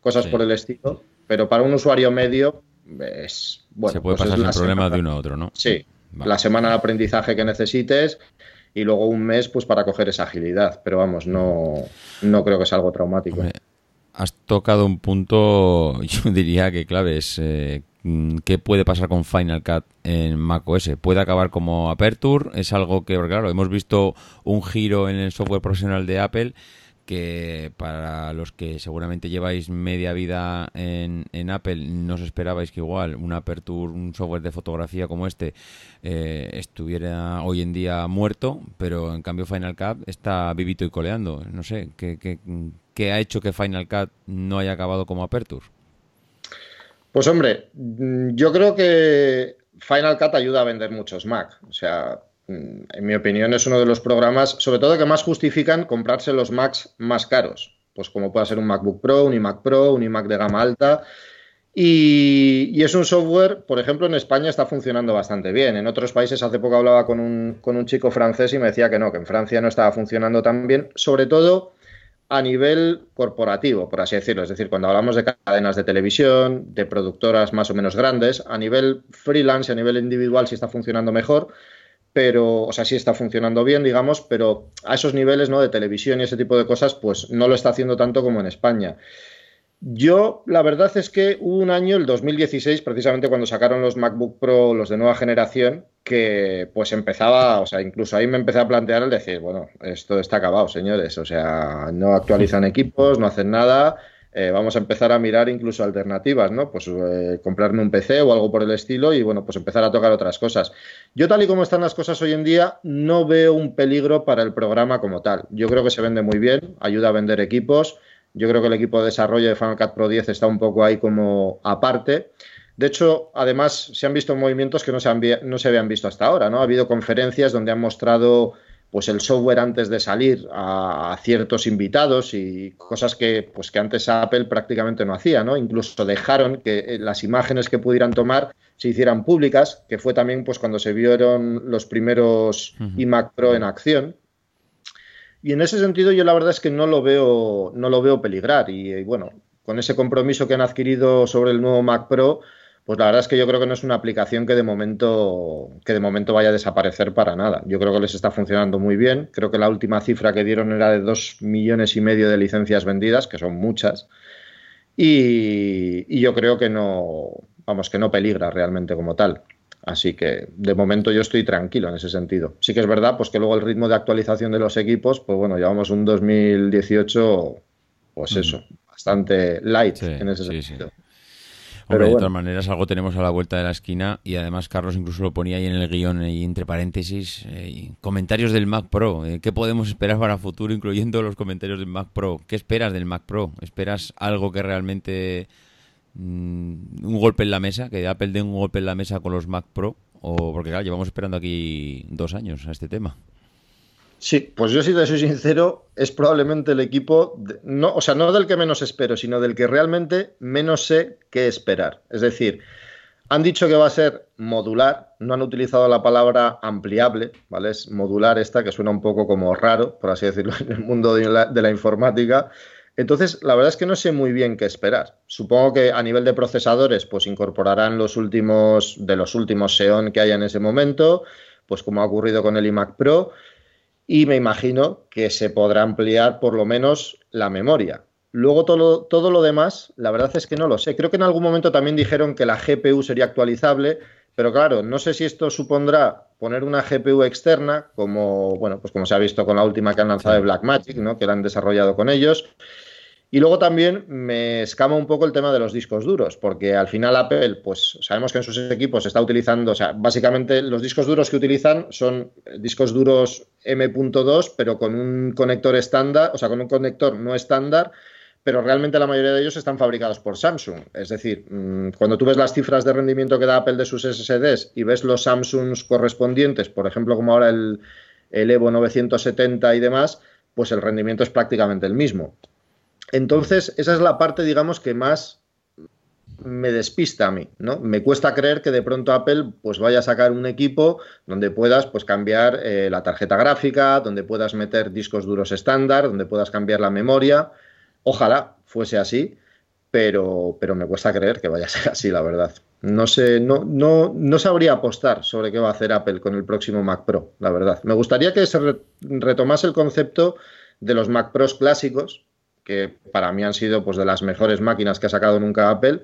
cosas por el estilo. Pero para un usuario medio, es bueno. Se puede pues pasar sin problema de uno a otro, ¿no? Sí, la semana de aprendizaje que necesites y luego un mes pues para coger esa agilidad. Pero vamos, no, no creo que sea algo traumático. has tocado un punto, yo diría que clave es eh, qué puede pasar con Final Cut en macOS. ¿Puede acabar como Aperture? Es algo que, claro, hemos visto un giro en el software profesional de Apple que para los que seguramente lleváis media vida en, Apple, no os esperabais que igual un Aperture, un software de fotografía como este, eh, estuviera hoy en día muerto, pero en cambio Final Cut está vivito y coleando. No sé, ¿qué, ha hecho que Final Cut no haya acabado como Aperture? Pues hombre, yo creo que Final Cut ayuda a vender muchos Mac. O sea, Mm, en mi opinión, es uno de los programas, sobre todo que más justifican comprarse los Macs más caros, pues como puede ser un MacBook Pro, un iMac Pro, un iMac de gama alta. Y, es un software, por ejemplo, en España está funcionando bastante bien. En otros países, hace poco hablaba con un, con un chico francés y me decía que no, que en Francia no estaba funcionando tan bien, sobre todo a nivel corporativo, por así decirlo. Es decir, cuando hablamos de cadenas de televisión, de productoras más o menos grandes, a nivel freelance, a nivel individual sí está funcionando mejor, pero, o sea, sí está funcionando bien, digamos, pero a esos niveles, ¿no? De televisión y ese tipo de cosas, pues no lo está haciendo tanto como en España. Yo, la verdad es que hubo un año, el 2016, precisamente cuando sacaron los MacBook Pro, los de nueva generación, que pues empezaba, o sea, incluso ahí me empecé a plantear el decir, bueno, esto está acabado, señores, o sea, no actualizan equipos, no hacen nada, eh, vamos a empezar a mirar incluso alternativas, ¿no? Pues eh, comprarme un PC o algo por el estilo y, bueno, pues empezar a tocar otras cosas. Yo, tal y como están las cosas hoy en día, no veo un peligro para el programa como tal. Yo creo que se vende muy bien, ayuda a vender equipos. Yo creo que el equipo de desarrollo de Final Cut Pro 10 está un poco ahí como aparte. De hecho, además, se han visto movimientos que no se, no se habían visto hasta ahora, ¿no? Ha habido conferencias donde han mostrado pues el software antes de salir a, ciertos invitados y cosas que pues que antes Apple prácticamente no hacía, ¿no? Incluso dejaron que eh, las imágenes que pudieran tomar se hicieran públicas, que fue también pues cuando se vieron los primeros iMac Pro en acción. Y en ese sentido yo la verdad es que no lo veo no lo veo peligrar y, y bueno, con ese compromiso que han adquirido sobre el nuevo Mac Pro, pues la verdad es que yo creo que no es una aplicación que de momento que de momento vaya a desaparecer para nada. Yo creo que les está funcionando muy bien. Creo que la última cifra que dieron era de dos millones y medio de licencias vendidas, que son muchas. Y, yo creo que no, vamos, que no peligra realmente como tal. Así que de momento yo estoy tranquilo en ese sentido. Sí que es verdad, pues que luego el ritmo de actualización de los equipos, pues bueno, llevamos un 2018, pues eso, bastante light en ese sentido de todas maneras, algo tenemos a la vuelta de la esquina y además Carlos incluso lo ponía ahí en el guion, y entre paréntesis, eh, comentarios del Mac Pro. Eh, ¿Qué podemos esperar para futuro, incluyendo los comentarios del Mac Pro? ¿Qué esperas del Mac Pro? ¿Esperas algo que realmente... Mm, un golpe en la mesa, que Apple dé un golpe en la mesa con los Mac Pro? O porque claro, llevamos esperando aquí dos años a este tema. Sí, pues yo si te soy sincero, es probablemente el equipo, no, o sea, no del que menos espero, sino del que realmente menos sé qué esperar. Es decir, han dicho que va a ser modular, no han utilizado la palabra ampliable, ¿vale? Es modular esta, que suena un poco como raro, por así decirlo, en el mundo de la, de la informática. Entonces, la verdad es que no sé muy bien qué esperar. Supongo que a nivel de procesadores, pues incorporarán los últimos, de los últimos Xeon que haya en ese momento, pues como ha ocurrido con el iMac Pro y me imagino que se podrá ampliar por lo menos la memoria. Luego todo, todo lo demás, la verdad es que no lo sé. Creo que en algún momento también dijeron que la GPU sería actualizable, pero claro, no sé si esto supondrá poner una GPU externa, como bueno, pues como se ha visto con la última que han lanzado de Blackmagic, ¿no? que la han desarrollado con ellos. Y luego también me escama un poco el tema de los discos duros, porque al final Apple, pues sabemos que en sus equipos está utilizando, o sea, básicamente los discos duros que utilizan son discos duros M.2, pero con un conector estándar, o sea, con un conector no estándar, pero realmente la mayoría de ellos están fabricados por Samsung. Es decir, mm, cuando tú ves las cifras de rendimiento que da Apple de sus SSDs y ves los Samsungs correspondientes, por ejemplo, como ahora el, el Evo 970 y demás, pues el rendimiento es prácticamente el mismo. Entonces, esa es la parte, digamos, que más me despista a mí, ¿no? Me cuesta creer que de pronto Apple pues vaya a sacar un equipo donde puedas pues cambiar eh, la tarjeta gráfica, donde puedas meter discos duros estándar, donde puedas cambiar la memoria. Ojalá fuese así, pero, pero me cuesta creer que vaya a ser así, la verdad. No sé, no, no, no sabría apostar sobre qué va a hacer Apple con el próximo Mac Pro, la verdad. Me gustaría que se retomase el concepto de los Mac Pros clásicos, que para mí han sido pues de las mejores máquinas que ha sacado nunca Apple,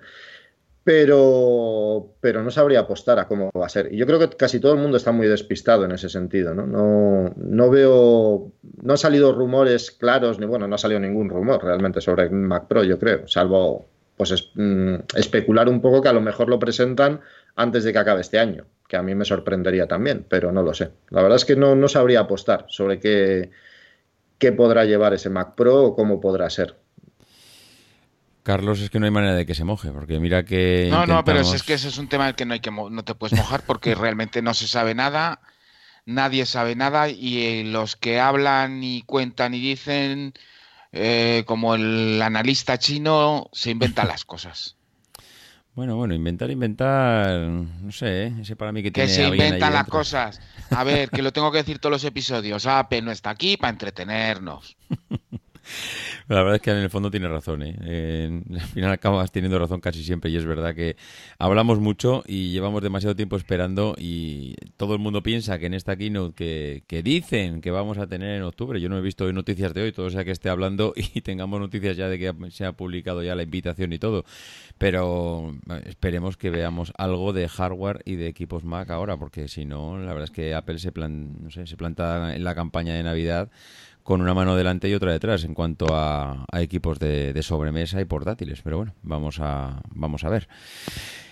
pero, pero no sabría apostar a cómo va a ser. Y yo creo que casi todo el mundo está muy despistado en ese sentido, ¿no? No, no veo, no han salido rumores claros, ni bueno, no ha salido ningún rumor realmente sobre Mac Pro, yo creo, salvo pues mm, especular un poco que a lo mejor lo presentan antes de que acabe este año, que a mí me sorprendería también, pero no lo sé. La verdad es que no, no sabría apostar sobre qué, qué podrá llevar ese Mac Pro o cómo podrá ser. Carlos, es que no hay manera de que se moje, porque mira que. No, no, pero es que ese es un tema del que no hay que no te puedes mojar porque realmente no se sabe nada, nadie sabe nada y eh, los que hablan y cuentan y dicen, eh, como el analista chino, se inventan las cosas. Bueno, bueno, inventar, inventar, no sé, ¿eh? ese para mí que, tiene... Que se inventan las cosas. A ver, que lo tengo que decir todos los episodios. Ape no está aquí para entretenernos. La verdad es que en el fondo tiene razón. ¿eh? al final acabas teniendo razón casi siempre y es verdad que hablamos mucho y llevamos demasiado tiempo esperando y todo el mundo piensa que en esta keynote que, que dicen que vamos a tener en octubre, yo no he visto noticias de hoy, todo sea que esté hablando y tengamos noticias ya de que se ha publicado ya la invitación y todo, pero esperemos que veamos algo de hardware y de equipos Mac ahora, porque si no, la verdad es que Apple se, plan, no sé, se planta en la campaña de Navidad con una mano delante y otra detrás en cuanto a, equipos de, sobremesa y portátiles. Pero bueno, vamos a, vamos a ver.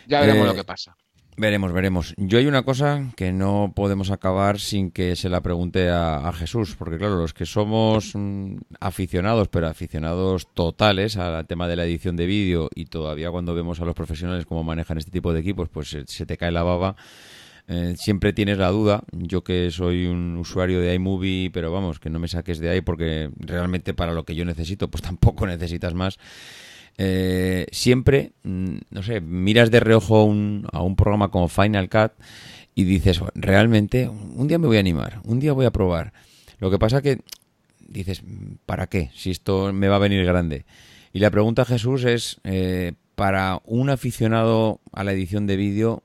Ya veremos lo eh, que pasa. Veremos, veremos. Yo hay una cosa que no podemos acabar sin que se la pregunte a, Jesús, porque claro, los que somos mm, aficionados, pero aficionados totales al tema de la edición de vídeo y todavía cuando vemos a los profesionales cómo manejan este tipo de equipos, pues se te cae la baba eh, siempre tienes la duda. Yo que soy un usuario de iMovie, pero vamos, que no me saques de ahí porque realmente para lo que yo necesito, pues tampoco necesitas más. Eh, siempre, mm, no sé, miras de reojo a un programa como Final Cut y dices, realmente, un día me voy a animar, un día voy a probar. Lo que pasa que dices, ¿para qué? Si esto me va a venir grande. Y la pregunta, Jesús, es, eh, para un aficionado a la edición de vídeo,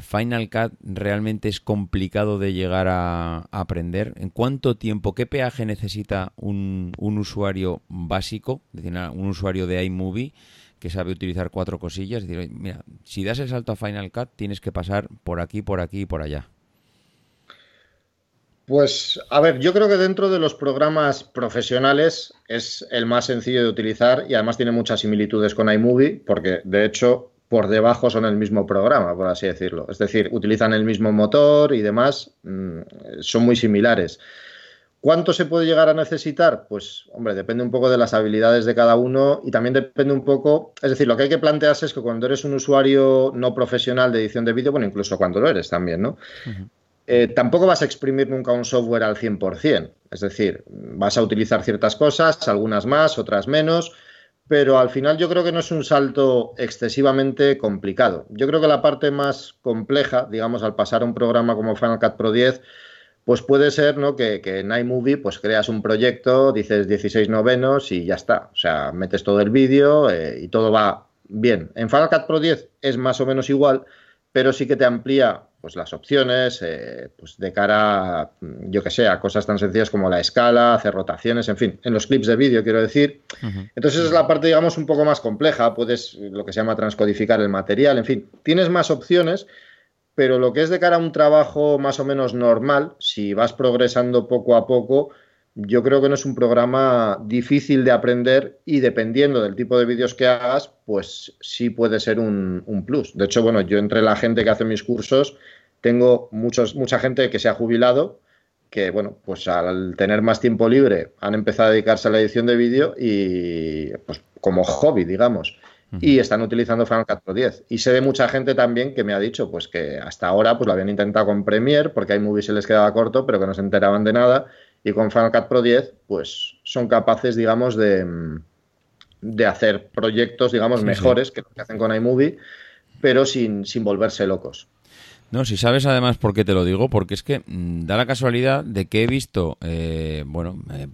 Final Cut realmente es complicado de llegar a, aprender. ¿En cuánto tiempo, qué peaje necesita un, un usuario básico, es decir, un usuario de iMovie que sabe utilizar cuatro cosillas? Es decir, mira, si das el salto a Final Cut tienes que pasar por aquí, por aquí y por allá. Pues, a ver, yo creo que dentro de los programas profesionales es el más sencillo de utilizar y además tiene muchas similitudes con iMovie, porque de hecho por debajo son el mismo programa, por así decirlo. Es decir, utilizan el mismo motor y demás, mm, son muy similares. ¿Cuánto se puede llegar a necesitar? Pues, hombre, depende un poco de las habilidades de cada uno y también depende un poco, es decir, lo que hay que plantearse es que cuando eres un usuario no profesional de edición de vídeo, bueno, incluso cuando lo eres también, ¿no? Eh, tampoco vas a exprimir nunca un software al 100%. Es decir, vas a utilizar ciertas cosas, algunas más, otras menos, pero al final yo creo que no es un salto excesivamente complicado. Yo creo que la parte más compleja, digamos, al pasar a un programa como Final Cut Pro 10, pues puede ser ¿no? que, en iMovie pues creas un proyecto, dices 16 novenos y ya está. O sea, metes todo el vídeo eh, y todo va bien. En Final Cut Pro 10 es más o menos igual, pero sí que te amplía pues las opciones eh, pues de cara, yo que sé, a cosas tan sencillas como la escala, hacer rotaciones, en fin, en los clips de vídeo quiero decir. Entonces es la parte, digamos, un poco más compleja, puedes lo que se llama transcodificar el material, en fin, tienes más opciones, pero lo que es de cara a un trabajo más o menos normal, si vas progresando poco a poco, yo creo que no es un programa difícil de aprender y dependiendo del tipo de vídeos que hagas, pues sí puede ser un, plus. De hecho, bueno, yo entre la gente que hace mis cursos, tengo muchos, mucha gente que se ha jubilado, que bueno, pues al tener más tiempo libre han empezado a dedicarse a la edición de vídeo y pues como hobby, digamos. Y están utilizando Final Cut Pro 10. Y sé de mucha gente también que me ha dicho pues que hasta ahora pues lo habían intentado con Premiere porque hay movies se les quedaba corto, pero que no se enteraban de nada y con Final Cut Pro 10, pues son capaces, digamos, de, de hacer proyectos, digamos, mejores que lo que hacen con iMovie, pero sin, sin volverse locos. No, si sabes además por qué te lo digo, porque es que mm, da la casualidad de que he visto, eh, bueno, eh,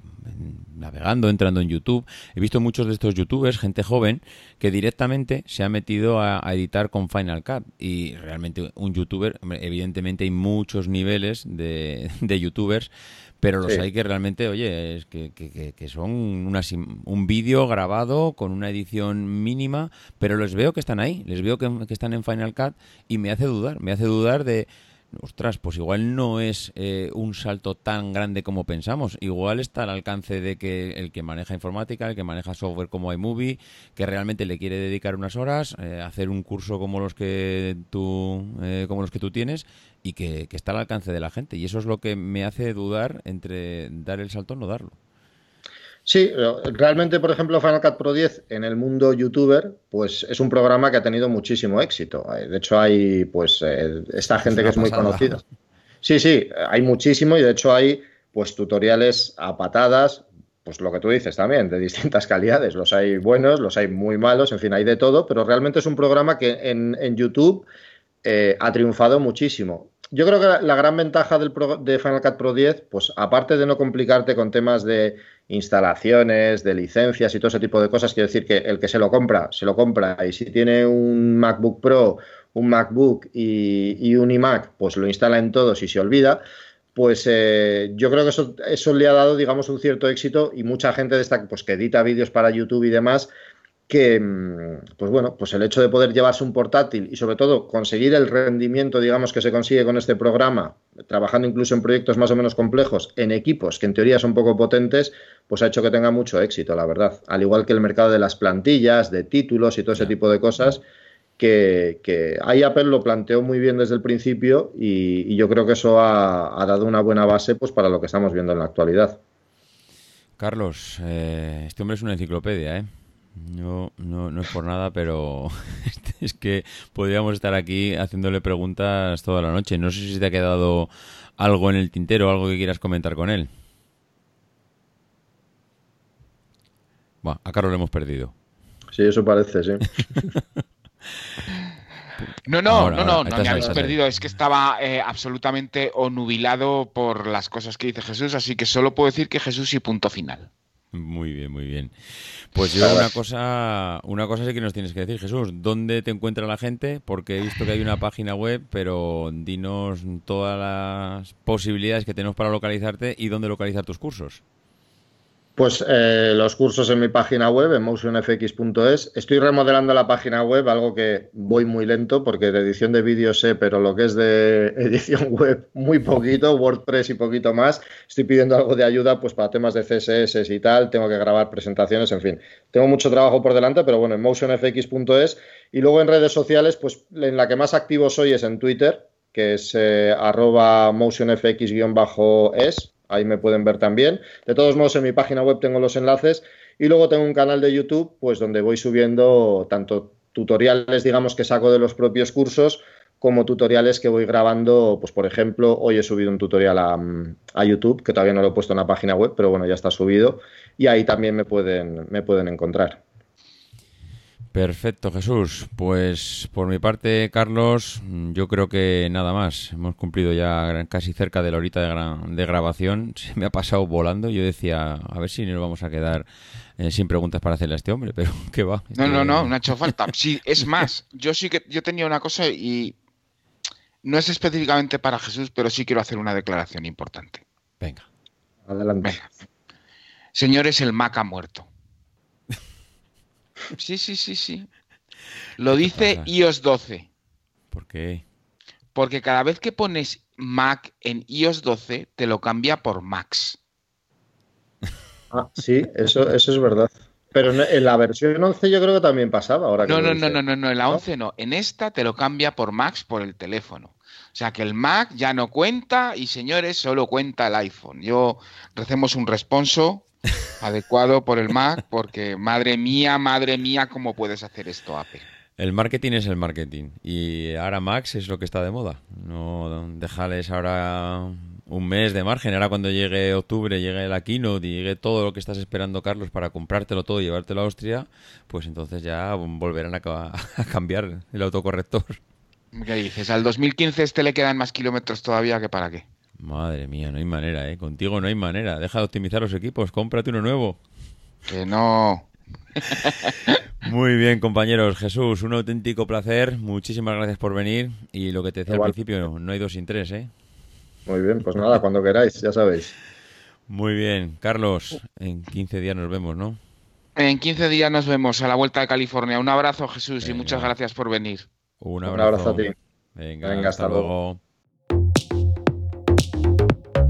navegando, entrando en YouTube, he visto muchos de estos youtubers, gente joven, que directamente se ha metido a, editar con Final Cut. Y realmente un youtuber, evidentemente hay muchos niveles de, de youtubers, pero los hay que realmente, oye, es que, que, que son un vídeo grabado con una edición mínima, pero les veo que están ahí, les veo que, que están en Final Cut y me hace dudar, me hace dudar de ostras, pues igual no es eh, un salto tan grande como pensamos. Igual está al alcance de que el que maneja informática, el que maneja software como iMovie, que realmente le quiere dedicar unas horas, eh, hacer un curso como los que tú, eh, como los que tú tienes, y que, que está al alcance de la gente. Y eso es lo que me hace dudar entre dar el salto o no darlo. Sí, realmente, por ejemplo, Final Cut Pro 10 en el mundo youtuber, pues es un programa que ha tenido muchísimo éxito. Eh, de hecho, hay pues eh, esta gente que es muy conocida. Sí, sí, hay muchísimo y de hecho hay pues tutoriales a patadas, pues lo que tú dices también, de distintas calidades. Los hay buenos, los hay muy malos, en fin, hay de todo, pero realmente es un programa que en, YouTube eh, ha triunfado muchísimo. Yo creo que la, gran ventaja del de Final Cut Pro 10, pues aparte de no complicarte con temas de instalaciones, de licencias y todo ese tipo de cosas. Quiero decir que el que se lo compra, se lo compra. Y si tiene un MacBook Pro, un MacBook y, un iMac, pues lo instala en todos y se olvida. Pues eh, yo creo que eso, eso le ha dado, digamos, un cierto éxito y mucha gente de esta, pues, que edita vídeos para YouTube y demás, que, mm, pues bueno, pues el hecho de poder llevarse un portátil y sobre todo conseguir el rendimiento, digamos, que se consigue con este programa, trabajando incluso en proyectos más o menos complejos, en equipos que en teoría son poco potentes, pues ha hecho que tenga mucho éxito, la verdad. Al igual que el mercado de las plantillas, de títulos y todo ese tipo de cosas, que, que ahí Apple lo planteó muy bien desde el principio y, yo creo que eso ha, dado una buena base pues para lo que estamos viendo en la actualidad. Carlos, eh, este hombre es una enciclopedia, ¿eh? No, no, no es por nada, pero es que podríamos estar aquí haciéndole preguntas toda la noche. No sé si te ha quedado algo en el tintero, algo que quieras comentar con él. Bueno, a Carlos lo hemos perdido. Sí, eso parece, sí. No, no, no, no, no me habéis perdido. Es que estaba eh, absolutamente onubilado por las cosas que dice Jesús, así que solo puedo decir que Jesús y punto final. Muy bien, muy bien. Pues yo una cosa, una cosa sí que nos tienes que decir, Jesús. ¿Dónde te encuentra la gente? Porque he visto que hay una página web, pero dinos todas las posibilidades que tenemos para localizarte y dónde localizar tus cursos. Pues eh, los cursos en mi página web, en motionfx.es. Estoy remodelando la página web, algo que voy muy lento porque de edición de vídeo sé, pero lo que es de edición web muy poquito, WordPress y poquito más. Estoy pidiendo algo de ayuda pues para temas de CSS y tal, tengo que grabar presentaciones, en fin. Tengo mucho trabajo por delante, pero bueno, en motionfx.es. Y luego en redes sociales, pues en la que más activo soy es en Twitter, que es eh, arroba motionfx-es ahí me pueden ver también. De todos modos, en mi página web tengo los enlaces y luego tengo un canal de YouTube, pues donde voy subiendo tanto tutoriales, digamos, que saco de los propios cursos, como tutoriales que voy grabando, pues por ejemplo, hoy he subido un tutorial a, a, YouTube, que todavía no lo he puesto en la página web, pero bueno, ya está subido, y ahí también me pueden, me pueden encontrar. Perfecto, Jesús. Pues por mi parte, Carlos, yo creo que nada más. Hemos cumplido ya casi cerca de la horita de, grabación. Se me ha pasado volando. Yo decía, a ver si nos vamos a quedar eh, sin preguntas para hacerle a este hombre, pero ¿qué va? No, no, no, no ha hecho falta. Sí, es más, yo sí que yo tenía una cosa y no es específicamente para Jesús, pero sí quiero hacer una declaración importante. Venga. Adelante. Señores, el Mac ha muerto. Sí, sí, sí, sí. Lo dice iOS 12. ¿Por qué? Porque cada vez que pones Mac en iOS 12, te lo cambia por Max. Ah, sí, eso, eso es verdad. Pero en la versión 11 yo creo que también pasaba. Ahora no, no, no, no, no, no, en la 11 no. En esta te lo cambia por Max por el teléfono. O sea que el Mac ya no cuenta y señores, solo cuenta el iPhone. Yo recemos un responso adecuado por el Mac, porque madre mía, madre mía, ¿cómo puedes hacer esto, Apple? El marketing es el marketing y ahora Max es lo que está de moda. No dejarles ahora un mes de margen. Ahora cuando llegue octubre, llegue la keynote y llegue todo lo que estás esperando, Carlos, para comprártelo todo y llevártelo a Austria, pues entonces ya volverán a, a cambiar el autocorrector. ¿Qué dices? ¿Al 2015 este le quedan más kilómetros todavía que para qué? Madre mía, no hay manera, ¿eh? Contigo no hay manera. Deja de optimizar los equipos, cómprate uno nuevo. Que no. Muy bien, compañeros. Jesús, un auténtico placer. Muchísimas gracias por venir. Y lo que te decía al principio, no hay dos sin tres, ¿eh? Muy bien, pues nada, cuando queráis, ya sabéis. Muy bien. Carlos, en 15 días nos vemos, ¿no? En 15 días nos vemos a la vuelta de California. Un abrazo, Jesús, y muchas gracias por venir. Un abrazo, a ti. Venga, hasta, luego.